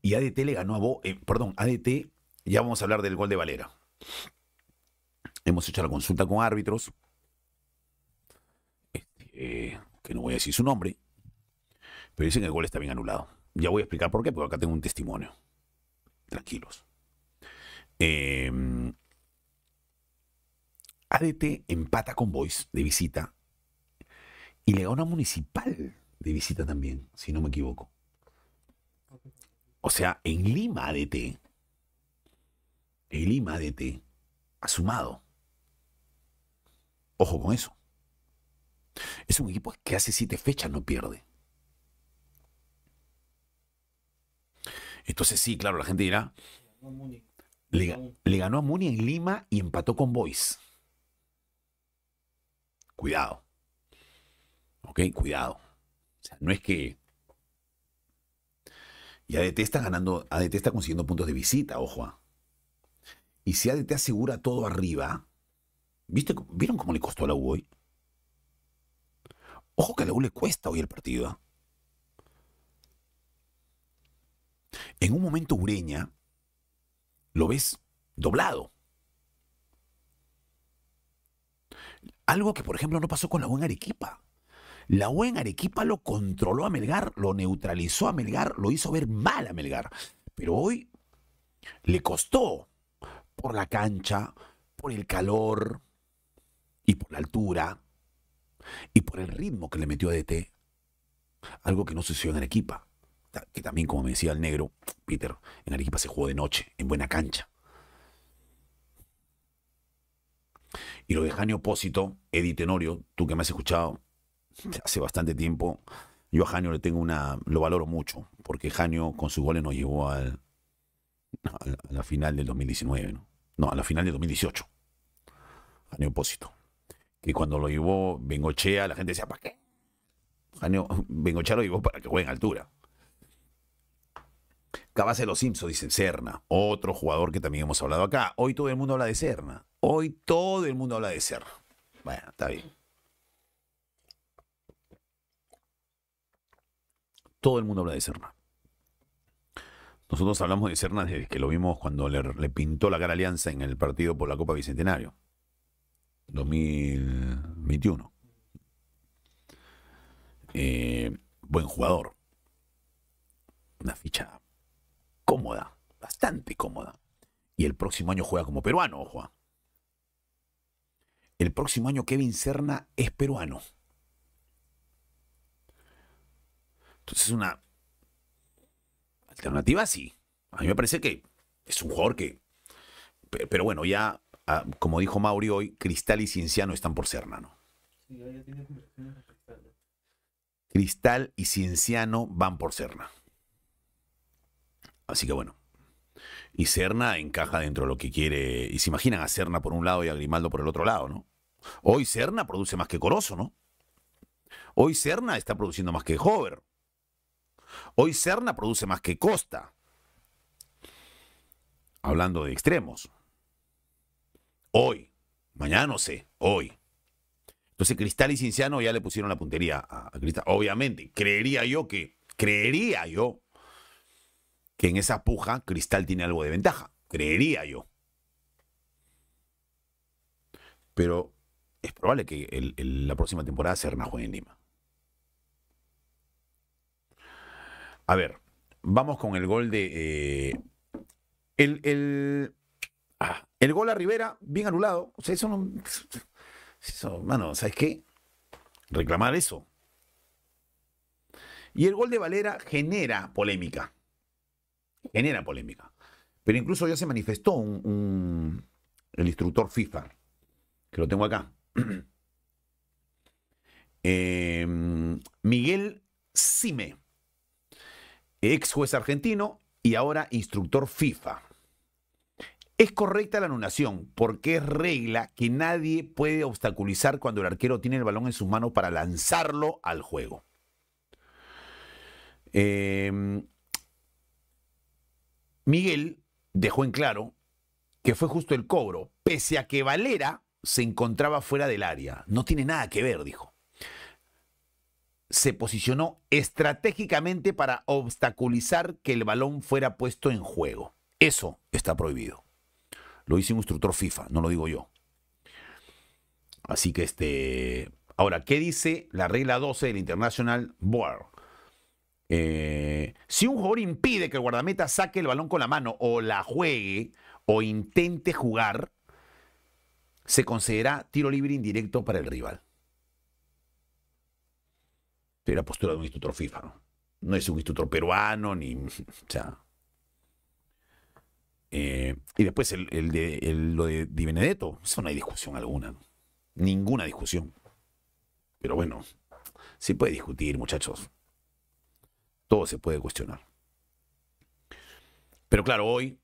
Y ADT le ganó a vos, eh, perdón, ADT, ya vamos a hablar del gol de Valera. Hemos hecho la consulta con árbitros, este, que no voy a decir su nombre, pero dicen que el gol está bien anulado. Ya voy a explicar por qué, porque acá tengo un testimonio tranquilos. Em, ADT empata con Boys de visita y le gana Municipal de visita también, si no me equivoco. O sea, en Lima ADT, en Lima ADT ha sumado. Ojo con eso. Es un equipo que hace siete fechas no pierde. Entonces sí, claro, la gente dirá, le, ganó a Muni en Lima y empató con Boys. Cuidado. ¿Ok? Cuidado. O sea, no es que... Y ADT está ganando, ADT está consiguiendo puntos de visita, ojo. Y si ADT asegura todo arriba, ¿viste, ¿vieron cómo le costó a la U hoy? Ojo que a la U le cuesta hoy el partido. ¿ah? En un momento Ureña lo ves doblado. Algo que, por ejemplo, no pasó con la U en Arequipa. La U en Arequipa lo controló a Melgar, lo neutralizó a Melgar, lo hizo ver mal a Melgar. Pero hoy le costó por la cancha, por el calor y por la altura y por el ritmo que le metió a DT. Algo que no sucedió en Arequipa que también, como me decía el negro, Peter, en Arequipa se jugó de noche, en buena cancha. Y lo de Janio Opósito, Eddie Tenorio, tú que me has escuchado hace bastante tiempo, yo a Janio le tengo una, lo valoro mucho, porque Janio con sus goles nos llevó al, a la final del 2019, ¿no? No, a la final del 2018. Janio Opósito. Que cuando lo llevó Bengochea, la gente decía, ¿para qué? Janio, Bengochea lo llevó para que juegue en altura. Cabase de los Simpsons, dice Serna, otro jugador que también hemos hablado acá. Hoy todo el mundo habla de Serna. Hoy todo el mundo habla de Serna. Bueno, está bien. Todo el mundo habla de Serna. Nosotros hablamos de Serna desde que lo vimos cuando le, pintó la cara Alianza en el partido por la Copa Bicentenario. 2021. Eh, buen jugador. Una ficha cómoda, bastante cómoda. Y el próximo año juega como peruano, ojo. El próximo año Kevin Serna es peruano. Entonces es una alternativa, sí. A mí me parece que es un jugador que... Pero bueno, ya, ah, como dijo Mauri hoy, Cristal y Cienciano están por Serna, ¿no? Cristal y Cienciano van por Serna. Así que bueno. Y Serna encaja dentro de lo que quiere. Y se imaginan a Serna por un lado y a Grimaldo por el otro lado, ¿no? Hoy Serna produce más que Corozo, ¿no? Hoy Serna está produciendo más que Hover. Hoy Serna produce más que Costa. Hablando de extremos. Hoy. Mañana no sé. Hoy. Entonces Cristal y Cinciano ya le pusieron la puntería a, Cristal. Obviamente, creería yo que, creería yo que en esa puja Cristal tiene algo de ventaja. Creería yo. Pero es probable que la próxima temporada Serna juegue en Lima. A ver, vamos con el gol de. Eh, el, el, ah, el, gol a Rivera, bien anulado. O sea, eso no. Eso, mano, ¿sabes qué? Reclamar eso. Y el gol de Valera genera polémica. Genera polémica. Pero incluso ya se manifestó un, el instructor FIFA, que lo tengo acá. Em, Miguel Sime ex juez argentino y ahora instructor FIFA. Es correcta la anulación porque es regla que nadie puede obstaculizar cuando el arquero tiene el balón en sus manos para lanzarlo al juego. Em, Miguel dejó en claro que fue justo el cobro, pese a que Valera se encontraba fuera del área. No tiene nada que ver, dijo se posicionó estratégicamente para obstaculizar que el balón fuera puesto en juego. Eso está prohibido. Lo dice un instructor FIFA, no lo digo yo. Así que este. Ahora, ¿qué dice la regla 12 del International Board? Eh, si un jugador impide que el guardameta saque el balón con la mano o la juegue o intente jugar, se considera tiro libre indirecto para el rival la postura de un instructor FIFA. ¿no? no es un instructor peruano, ni. O sea. Eh, y después el, de, lo de Di Benedetto, eso no hay discusión alguna. Ninguna discusión. Pero bueno, se puede discutir, muchachos. Todo se puede cuestionar. Pero claro, hoy,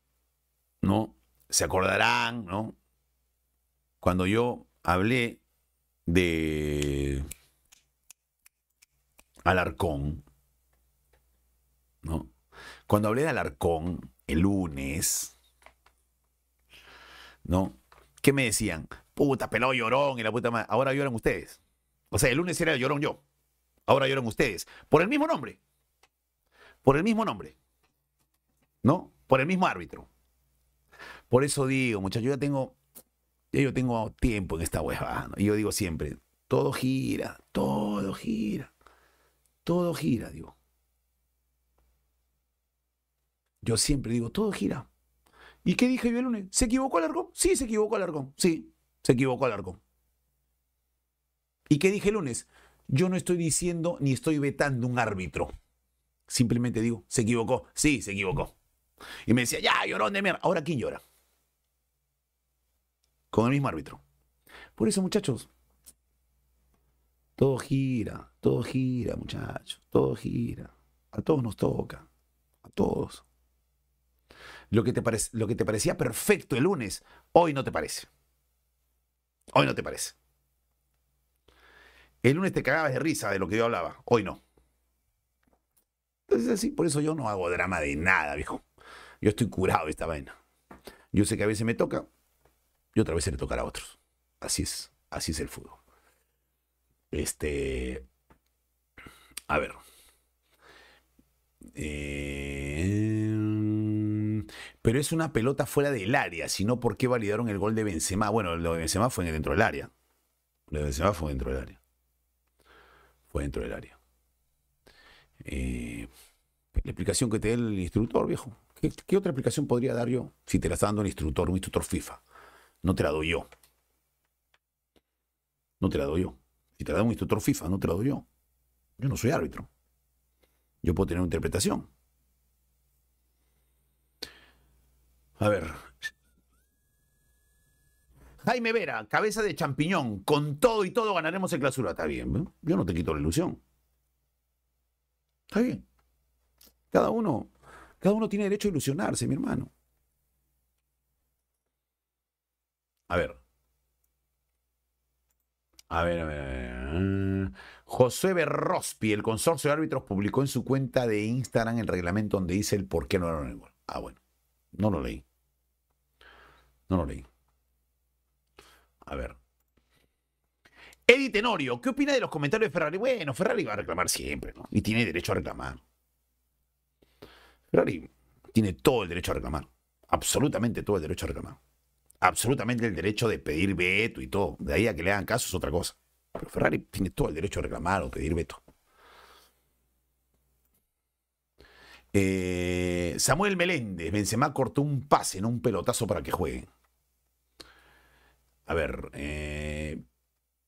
¿no? Se acordarán, ¿no? Cuando yo hablé de Alarcón, ¿no? Cuando hablé de Alarcón el lunes, ¿no? ¿Qué me decían? Puta, pelado llorón y la puta madre. Ahora lloran ustedes. O sea, el lunes era llorón yo. Ahora lloran ustedes. Por el mismo nombre. Por el mismo nombre. ¿No? Por el mismo árbitro. Por eso digo, muchachos, yo ya tengo, yo tengo tiempo en esta hueva. Y yo digo siempre, todo gira, todo gira. Todo gira, digo. Yo siempre digo, todo gira. ¿Y qué dije yo el lunes? ¿Se equivocó Alarcón? Sí, se equivocó Alarcón. Sí, se equivocó Alarcón. ¿Y qué dije el lunes? Yo no estoy diciendo ni estoy vetando un árbitro. Simplemente digo, se equivocó. Sí, se equivocó. Y me decía, ya, llorón de mierda. Ahora, ¿quién llora? Con el mismo árbitro. Por eso, muchachos, todo gira, todo gira, muchachos, todo gira. A todos nos toca, a todos. Lo que, te parecía perfecto el lunes, hoy no te parece. Hoy no te parece. El lunes te cagabas de risa de lo que yo hablaba, hoy no. Entonces así, por eso yo no hago drama de nada, viejo. Yo estoy curado de esta vaina. Yo sé que a veces me toca y otra vez se le tocará a otros. Así es, así es el fútbol. Este. A ver. Eh, pero es una pelota fuera del área, si no, ¿por qué validaron el gol de Benzema? Bueno, lo de Benzema fue dentro del área. Lo de Benzema fue dentro del área. Fue dentro del área. Eh, la explicación que te dé el instructor, viejo. ¿Qué, ¿Qué, otra explicación podría dar yo si te la está dando un instructor, un instructor FIFA? No te la doy yo. No te la doy yo. Si te da un instructor FIFA, no te lo doy yo. Yo no soy árbitro. Yo puedo tener una interpretación. A ver. Jaime Vera, cabeza de champiñón, con todo y todo ganaremos el clausura. Está bien, yo no te quito la ilusión. Está bien. Cada uno, cada uno tiene derecho a ilusionarse, mi hermano. A ver. A ver, a ver, a ver. José Berrospi, el consorcio de árbitros, publicó en su cuenta de Instagram el reglamento donde dice el por qué no era el gol. Ah, bueno. No lo leí. No lo leí. A ver. Eddie Tenorio, ¿qué opina de los comentarios de Ferrari? Bueno, Ferrari va a reclamar siempre, ¿no? Y tiene derecho a reclamar. Ferrari tiene todo el derecho a reclamar. Absolutamente todo el derecho a reclamar. Absolutamente el derecho de pedir veto y todo. De ahí a que le hagan caso es otra cosa. Pero Ferrari tiene todo el derecho a reclamar o pedir veto. Eh, Samuel Meléndez, Benzema cortó un pase, en un pelotazo para que juegue. A ver, eh,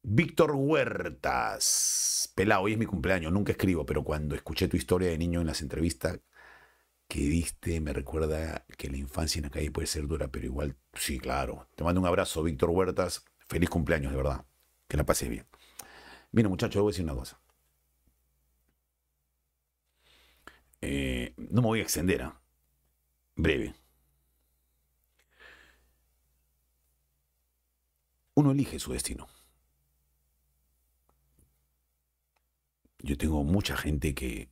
Víctor Huertas. Pelado, hoy es mi cumpleaños, nunca escribo, pero cuando escuché tu historia de niño en las entrevistas que diste, me recuerda que la infancia en la calle puede ser dura, pero igual, sí, claro. Te mando un abrazo, Víctor Huertas. Feliz cumpleaños, de verdad. Que la pases bien. Mira, muchachos, voy a decir una cosa. Eh, no me voy a extender, ¿ah? breve. Uno elige su destino. Yo tengo mucha gente que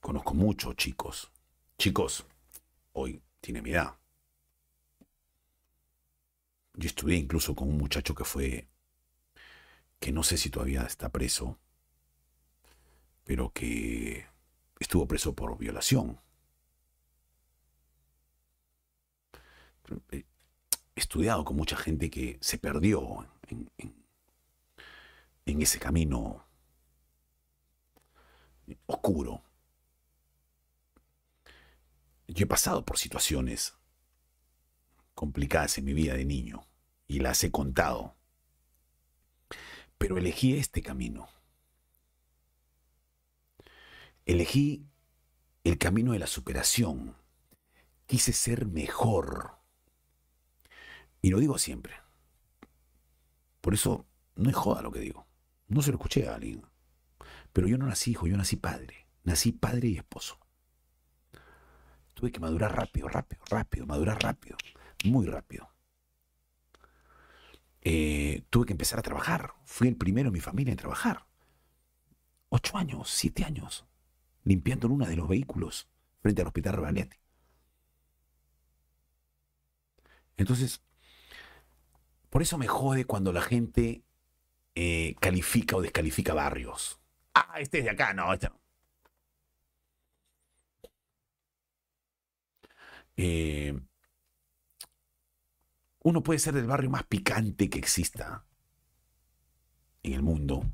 conozco muchos chicos. Chicos, hoy tiene mi edad. Yo estudié incluso con un muchacho que fue, que no sé si todavía está preso, pero que estuvo preso por violación. He estudiado con mucha gente que se perdió en, en ese camino oscuro. Yo he pasado por situaciones complicadas en mi vida de niño y las he contado, pero elegí este camino. Elegí el camino de la superación. Quise ser mejor. Y lo digo siempre. Por eso no es joda lo que digo. No se lo escuché a alguien. Pero yo no nací hijo, yo nací padre. Nací padre y esposo. Tuve que madurar rápido, rápido, rápido, madurar rápido, muy rápido. Eh, tuve que empezar a trabajar. Fui el primero en mi familia en trabajar. Ocho años, siete años limpiando en uno de los vehículos frente al hospital Rebalete. Entonces, por eso me jode cuando la gente eh, califica o descalifica barrios. Ah, este es de acá, no, este no. Eh, uno puede ser del barrio más picante que exista en el mundo,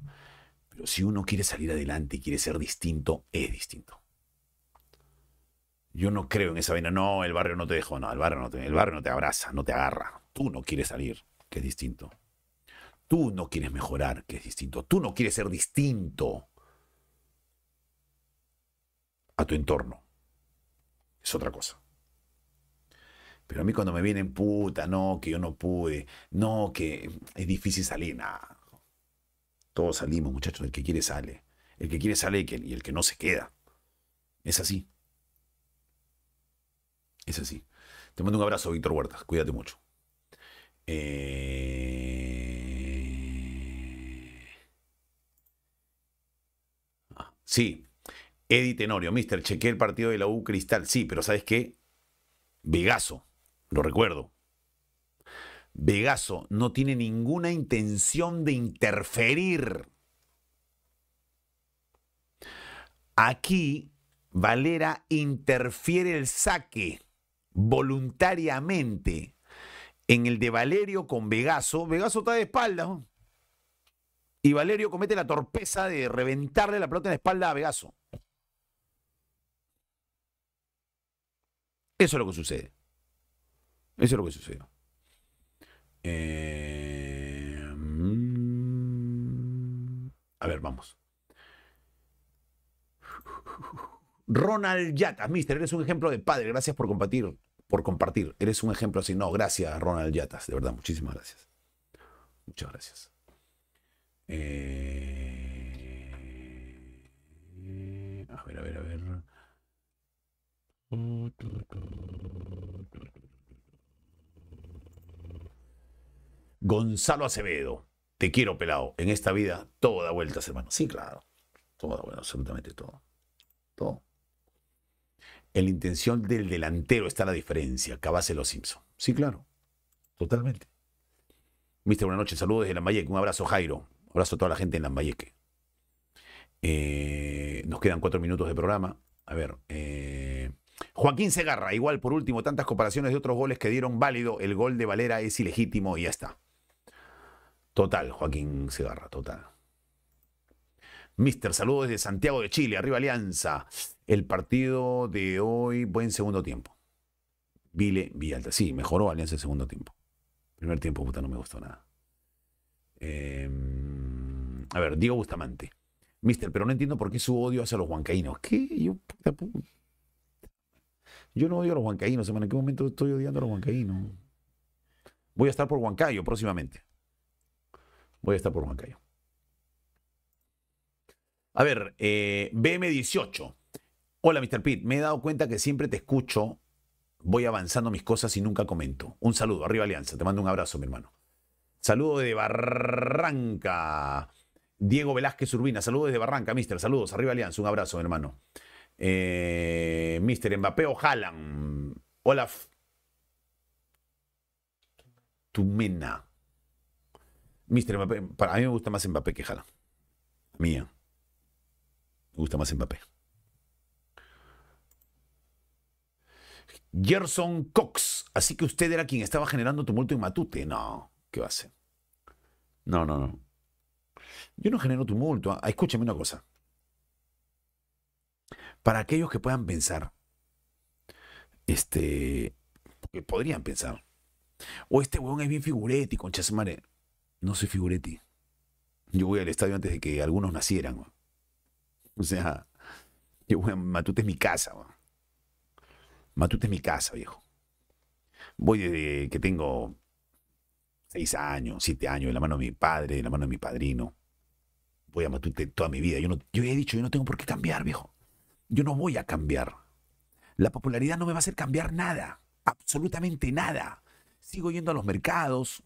pero si uno quiere salir adelante y quiere ser distinto, es distinto. Yo no creo en esa vaina, no, el barrio no te dejó, no, el barrio no te, el barrio no te abraza, no te agarra. Tú no quieres salir, que es distinto. Tú no quieres mejorar, que es distinto. Tú no quieres ser distinto a tu entorno. Es otra cosa. Pero a mí cuando me vienen puta, no, que yo no pude, no, que es difícil salir, nada. Todos salimos, muchachos. El que quiere sale. El que quiere sale y el que no se queda. Es así. Es así. Te mando un abrazo, Víctor Huertas. Cuídate mucho. Eh... Ah, sí. Eddie Tenorio, mister, chequé el partido de la U Cristal. Sí, pero ¿sabes qué? Vegaso, lo recuerdo. Vegaso no tiene ninguna intención de interferir. Aquí Valera interfiere el saque voluntariamente. En el de Valerio con Vegaso, Vegaso está de espalda. Y Valerio comete la torpeza de reventarle la pelota en la espalda a Vegaso. Eso es lo que sucede. Eso es lo que sucede. Eh, mm, a ver, vamos. Ronald Yatas, mister, eres un ejemplo de padre. Gracias por compartir por compartir. Eres un ejemplo así. No, gracias, Ronald Yatas. De verdad, muchísimas gracias. Muchas gracias. Eh, a ver, a ver, a ver. Gonzalo Acevedo. Te quiero, pelado. En esta vida todo da vueltas, hermano. Sí, claro. Todo da vueltas, absolutamente todo. Todo. En la intención del delantero está la diferencia. Cabase los Simpson. Sí, claro. Totalmente. Mister, buenas noches. Saludos desde Lambayeque. Un abrazo, Jairo. Un abrazo a toda la gente en Lambayeque. Eh, nos quedan cuatro minutos de programa. A ver. Eh, Joaquín Segarra, igual por último, tantas comparaciones de otros goles que dieron válido. El gol de Valera es ilegítimo y ya está. Total, Joaquín Segarra, total. Mister, saludos desde Santiago de Chile, arriba Alianza. El partido de hoy, buen segundo tiempo. Vile Villalta. Sí, mejoró Alianza el segundo tiempo. Primer tiempo, puta, no me gustó nada. Eh, a ver, Diego Bustamante. Mister, pero no entiendo por qué su odio hacia los huancaínos. ¿Qué? Yo. Yo no odio a los huancaínos. ¿En qué momento estoy odiando a los huancaínos? Voy a estar por Huancayo próximamente. Voy a estar por Huancayo. A ver, eh, BM18. Hola, Mr. Pitt. Me he dado cuenta que siempre te escucho, voy avanzando mis cosas y nunca comento. Un saludo, arriba Alianza. Te mando un abrazo, mi hermano. Saludo de Barranca. Diego Velázquez Urbina. Saludos desde Barranca, Mister. Saludos, arriba Alianza. Un abrazo, mi hermano. Eh, Mister Mbappé o Haaland. Olaf. Tumena. Mister Mbappé. Para mí me gusta más Mbappé que Haaland. Mía. Me gusta más Mbappé. Gerson Cox. Así que usted era quien estaba generando tumulto en Matute. No, ¿qué va a hacer? No, no, no. Yo no genero tumulto. Ah, escúchame una cosa. Para aquellos que puedan pensar, este, que podrían pensar, o este huevón es bien figuretti, concha su madre. No soy figuretti. Yo voy al estadio antes de que algunos nacieran. weón. O sea, yo voy a Matute es mi casa. weón. Matute es mi casa, viejo. Voy desde que tengo seis años, siete años, de la mano de mi padre, de la mano de mi padrino. Voy a Matute toda mi vida. Yo, no, yo he dicho, yo no tengo por qué cambiar, viejo. Yo no voy a cambiar. La popularidad no me va a hacer cambiar nada. Absolutamente nada. Sigo yendo a los mercados.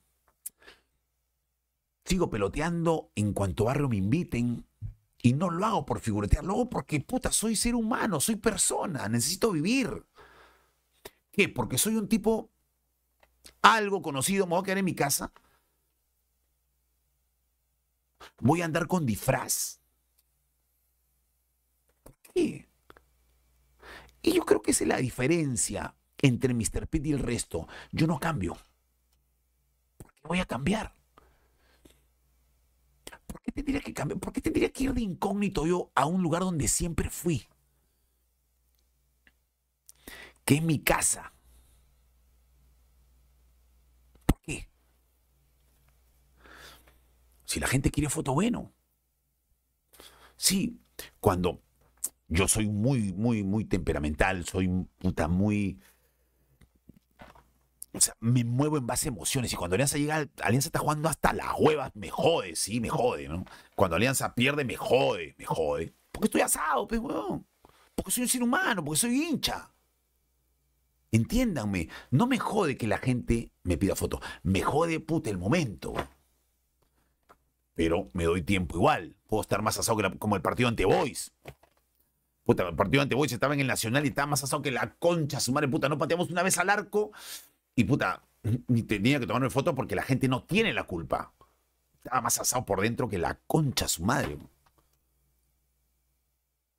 Sigo peloteando en cuanto barrio me inviten. Y no lo hago por figuretear, lo hago porque, puta, soy ser humano, soy persona, necesito vivir. ¿Qué? Porque soy un tipo algo conocido, me voy a quedar en mi casa. Voy a andar con disfraz. ¿Por qué? Y yo creo que esa es la diferencia entre Mr. Pitt y el resto. Yo no cambio. ¿Por qué voy a cambiar? ¿Por qué tendría que cambiar? ¿Por qué tendría que ir de incógnito yo a un lugar donde siempre fui? Que es mi casa. ¿Por qué? Si la gente quiere foto, bueno. Sí, cuando yo soy muy, muy, muy temperamental, soy puta muy. O sea, me muevo en base a emociones. Y cuando Alianza llega, Alianza está jugando hasta las huevas, me jode, sí, me jode, ¿no? Cuando Alianza pierde, me jode, me jode. Porque estoy asado, pues, weón. Porque soy un ser humano, porque soy hincha. Entiéndanme, no me jode que la gente me pida fotos. Me jode, puta, el momento. Pero me doy tiempo igual. Puedo estar más asado como el partido ante Boys. Puta, el partido ante Boys estaba en el Nacional y estaba más asado que la concha, su madre, puta. No pateamos una vez al arco y, puta, ni tenía que tomarme foto porque la gente no tiene la culpa. Estaba más asado por dentro que la concha, su madre.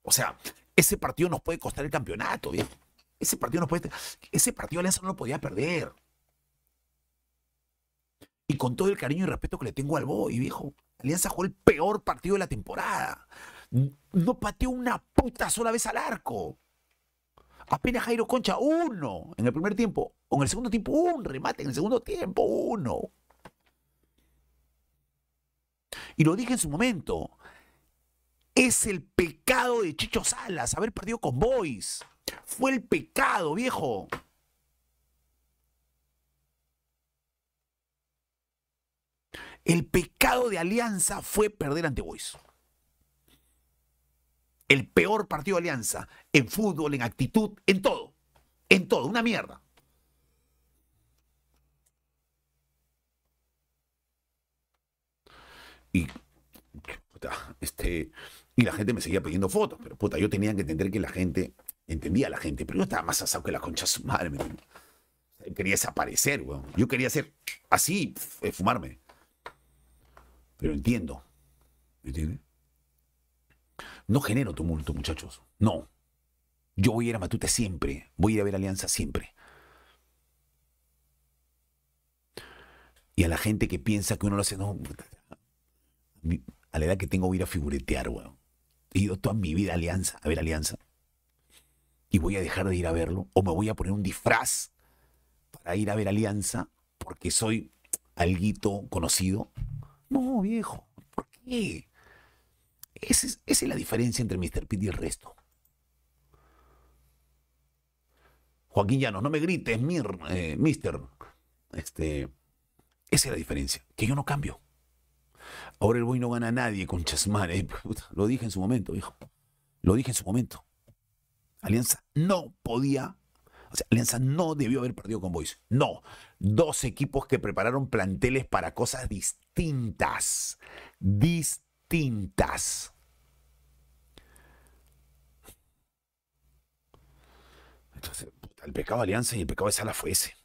O sea, ese partido nos puede costar el campeonato, viejo. Ese partido nos puede. Ese partido Alianza no lo podía perder. Y con todo el cariño y respeto que le tengo al Boy, viejo. Alianza jugó el peor partido de la temporada. No pateó una puta sola vez al arco. Apenas Jairo Concha, uno en el primer tiempo. O en el segundo tiempo, un remate en el segundo tiempo, uno. Y lo dije en su momento. Es el pecado de Chicho Salas haber perdido con Boys. Fue el pecado, viejo. El pecado de Alianza fue perder ante Boys. El peor partido de Alianza en fútbol, en actitud, en todo. En todo, una mierda. Y, puta, este, y la gente me seguía pidiendo fotos, pero puta, yo tenía que entender que la gente, entendía a la gente, pero yo estaba más asado que la concha de su madre. Me, quería desaparecer, weón. Yo quería hacer así, eh, fumarme. Pero entiendo. ¿Me entiendes? No genero tumulto, muchachos. No. Yo voy a ir a Matute siempre. Voy a ir a ver Alianza siempre. Y a la gente que piensa que uno lo hace, no. A la edad que tengo voy a ir a figuretear, weón. He ido toda mi vida a Alianza, a ver Alianza. Y voy a dejar de ir a verlo. O me voy a poner un disfraz para ir a ver Alianza porque soy alguito conocido. No, viejo. ¿Por qué? Esa es, la diferencia entre Mr. Pitt y el resto. Joaquín Llanos, no me grites, mir, eh, mister. Este, esa es la diferencia, que yo no cambio. Ahora el boy no gana a nadie con Chasmare. Lo dije en su momento, hijo. Lo dije en su momento. Alianza no podía, o sea, Alianza no debió haber perdido con Boys. No. Dos equipos que prepararon planteles para cosas distintas. Distintas. El pecado de Alianza y el pecado de Sala fue ese.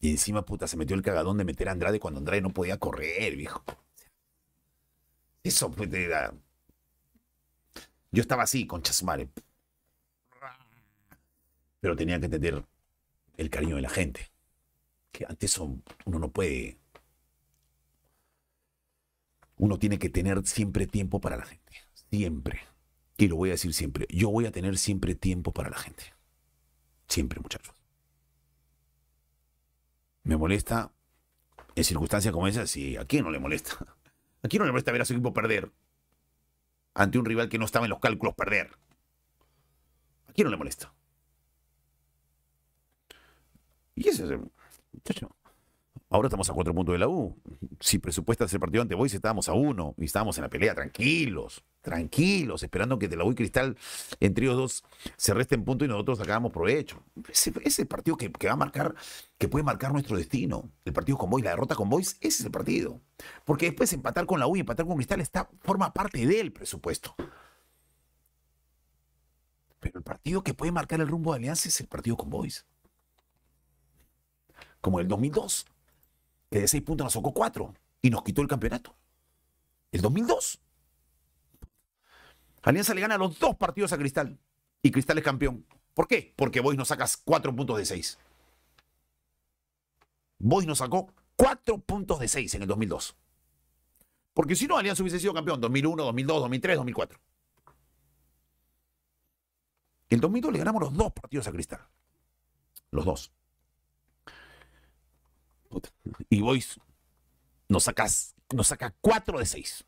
Y encima, puta, se metió el cagadón de meter a Andrade cuando Andrade no podía correr, viejo. Eso, pues, era... Yo estaba así, con Chasmare. Pero tenía que entender el cariño de la gente. Que ante eso uno no puede. Uno tiene que tener siempre tiempo para la gente. Siempre. Y lo voy a decir siempre. Yo voy a tener siempre tiempo para la gente. Siempre, muchachos. ¿Me molesta en circunstancias como esas? Sí, ¿a quién no le molesta? ¿A quién no le molesta ver a su equipo perder? Ante un rival que no estaba en los cálculos perder. ¿A quién no le molesta? Y ese es el... Muchacho. Ahora estamos a cuatro puntos de la U. Si presupuesta ese partido ante Boys, estábamos a uno y estábamos en la pelea, tranquilos, tranquilos, esperando que de la U y Cristal, entre ellos dos, se resten puntos y nosotros sacábamos provecho. Ese, es el partido que, va a marcar, que puede marcar nuestro destino. El partido con Boys, la derrota con Boys, ese es el partido. Porque después empatar con la U y empatar con Cristal está, forma parte del presupuesto. Pero el partido que puede marcar el rumbo de Alianza es el partido con Boys. Como el 2002 que de seis puntos nos sacó cuatro y nos quitó el campeonato. El 2002. Alianza le gana los dos partidos a Cristal y Cristal es campeón. ¿Por qué? Porque Boys nos sacas cuatro puntos de seis. Boys nos sacó cuatro puntos de seis en el 2002. Porque si no, Alianza hubiese sido campeón 2001, 2002, 2003, 2004. El 2002 le ganamos los dos partidos a Cristal. Los dos. Y Boys nos, sacas, nos saca 4 de 6.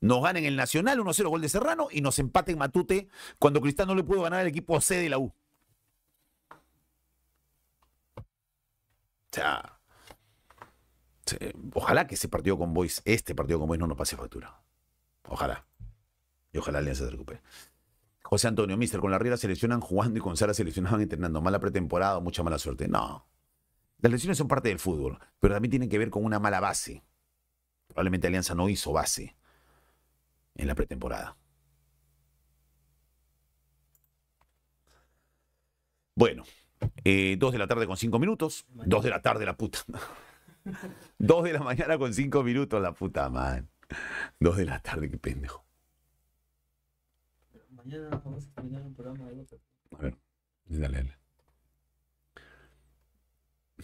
Nos gana en el Nacional 1-0 gol de Serrano y nos empate en Matute cuando Cristal no le pudo ganar al equipo C de la U. O sea, ojalá que ese partido con Boys, este partido con Boys no nos pase factura. Ojalá. Y ojalá Alianza se recupere. José Antonio, mister, con la Riera seleccionan jugando y con Sara seleccionaban entrenando. Mala pretemporada, mucha mala suerte. No. Las lesiones son parte del fútbol, pero también tienen que ver con una mala base. Probablemente Alianza no hizo base en la pretemporada. Bueno, eh, dos de la tarde con cinco minutos. Dos de la tarde, la puta. dos de la mañana con cinco minutos, la puta man. Dos de la tarde, qué pendejo. Mañana vamos a terminar un programa de A ver, dale, dale.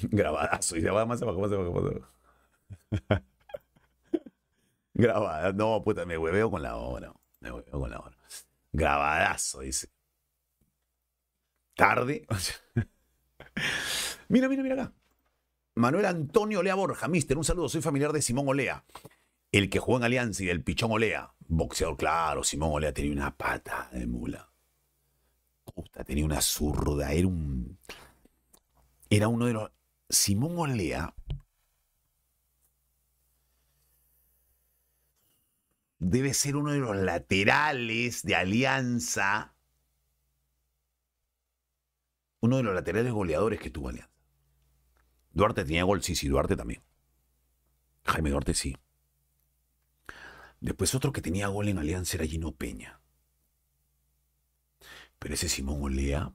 Grabadazo. Y se va más abajo, más abajo, más abajo. No, puta, me hueveo con la hora. Me hueveo con la hora. Grabadazo, dice. Tarde. mira, mira, mira acá. Manuel Antonio Olea Borja, mister, un saludo, soy familiar de Simón Olea, el que jugó en Alianza y del Pichón Olea, boxeador, claro, Simón Olea tenía una pata de mula. Puta, tenía una zurda, era un... Era uno de los... Simón Olea debe ser uno de los laterales de Alianza, uno de los laterales goleadores que tuvo Alianza. Duarte tenía gol, sí, sí, Duarte también. Jaime Duarte sí. Después otro que tenía gol en Alianza era Gino Peña. Pero ese Simón Olea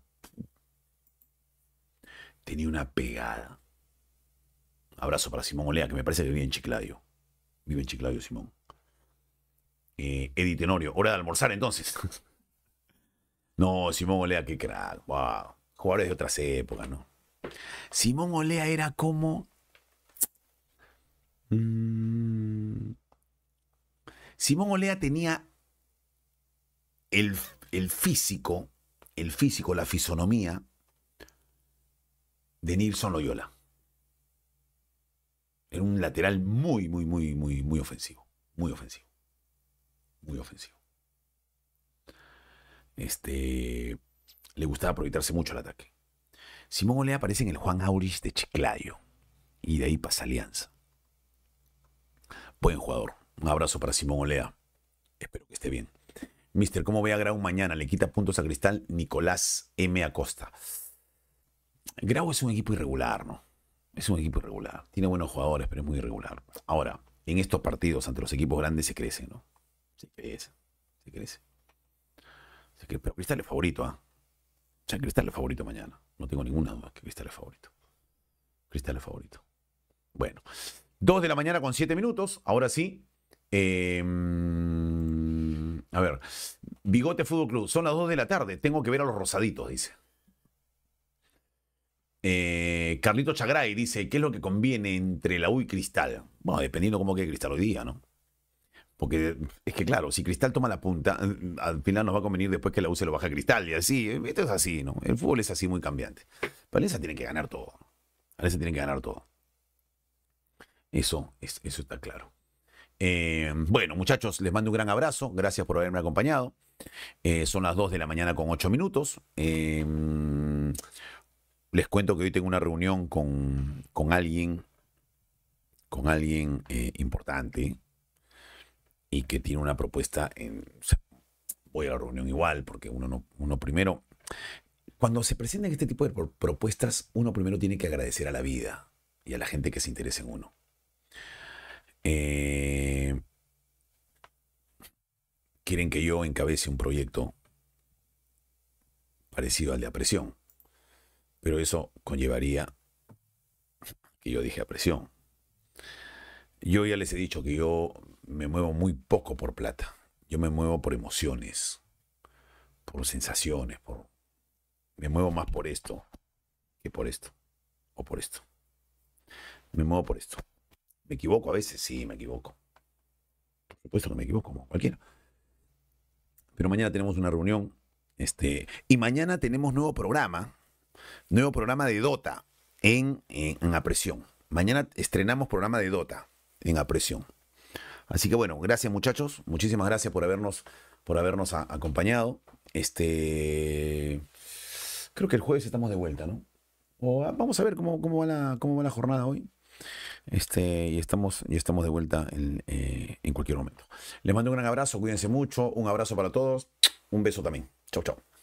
tenía una pegada. Abrazo para Simón Olea, que me parece que vive en Chiclayo. Vive en Chiclayo, Simón. Eh, Eddie Tenorio, hora de almorzar entonces. no, Simón Olea, qué crack. Wow. Jugadores de otras épocas, ¿no? Simón Olea era como. Mm, Simón Olea tenía el, el físico, el físico, la fisonomía de Nilson Loyola. Era un lateral muy, muy, muy, muy, muy ofensivo. Muy ofensivo. Muy ofensivo. Este. Le gustaba proyectarse mucho el ataque. Simón Olea aparece en el Juan Aurich de Chiclayo. Y de ahí pasa Alianza. Buen jugador. Un abrazo para Simón Olea. Espero que esté bien. Mister, ¿cómo ve a Grau mañana? Le quita puntos a Cristal Nicolás M. Acosta. Grau es un equipo irregular, ¿no? Es un equipo irregular. Tiene buenos jugadores, pero es muy irregular. Ahora, en estos partidos ante los equipos grandes se crece, ¿no? Se crece. Se crece. Pero Cristal es favorito, ¿ah? O sea, Cristal es favorito mañana. No tengo ninguna duda que Cristal es favorito. Cristal es favorito. Bueno, dos de la mañana con siete minutos. Ahora sí. Em, a ver, Bigote Fútbol Club. Son las dos de la tarde. Tengo que ver a los rosaditos, dice. Eh, Carlito Chagray dice, ¿qué es lo que conviene entre la U y Cristal? Bueno, dependiendo cómo quede Cristal hoy día, ¿no? Porque es que claro, si Cristal toma la punta, al final nos va a convenir después que la U se lo baja a Cristal y así. Esto es así, ¿no? El fútbol es así muy cambiante. Alianza tiene que ganar todo. Alianza tiene que ganar todo. Eso, eso está claro. Eh, bueno, muchachos, les mando un gran abrazo. Gracias por haberme acompañado. Eh, son las 2 de la mañana con 8 minutos. Les cuento que hoy tengo una reunión con, alguien, con alguien eh, importante y que tiene una propuesta en... voy a la reunión igual, porque uno, no, uno primero... Cuando se presentan este tipo de propuestas, uno primero tiene que agradecer a la vida y a la gente que se interesa en uno. Eh, quieren que yo encabece un proyecto parecido al de presión. Pero eso conllevaría que yo dije a presión. Yo ya les he dicho que yo me muevo muy poco por plata. Yo me muevo por emociones, por sensaciones, por me muevo más por esto que por esto o por esto. Me muevo por esto. ¿Me equivoco a veces? Sí, me equivoco. Por supuesto que me equivoco, como cualquiera. Pero mañana tenemos una reunión. Este, y mañana tenemos nuevo programa nuevo programa de Dota en, en, Apresión. Mañana estrenamos programa de Dota en Apresión. Así que bueno, gracias muchachos, muchísimas gracias por habernos, por habernos acompañado. Este, creo que el jueves estamos de vuelta, ¿no? vamos a ver cómo, cómo, va la, cómo va la jornada hoy. Este, y estamos, y estamos de vuelta en, eh, en cualquier momento. Les mando un gran abrazo, cuídense mucho, un abrazo para todos, un beso también. Chau, chau.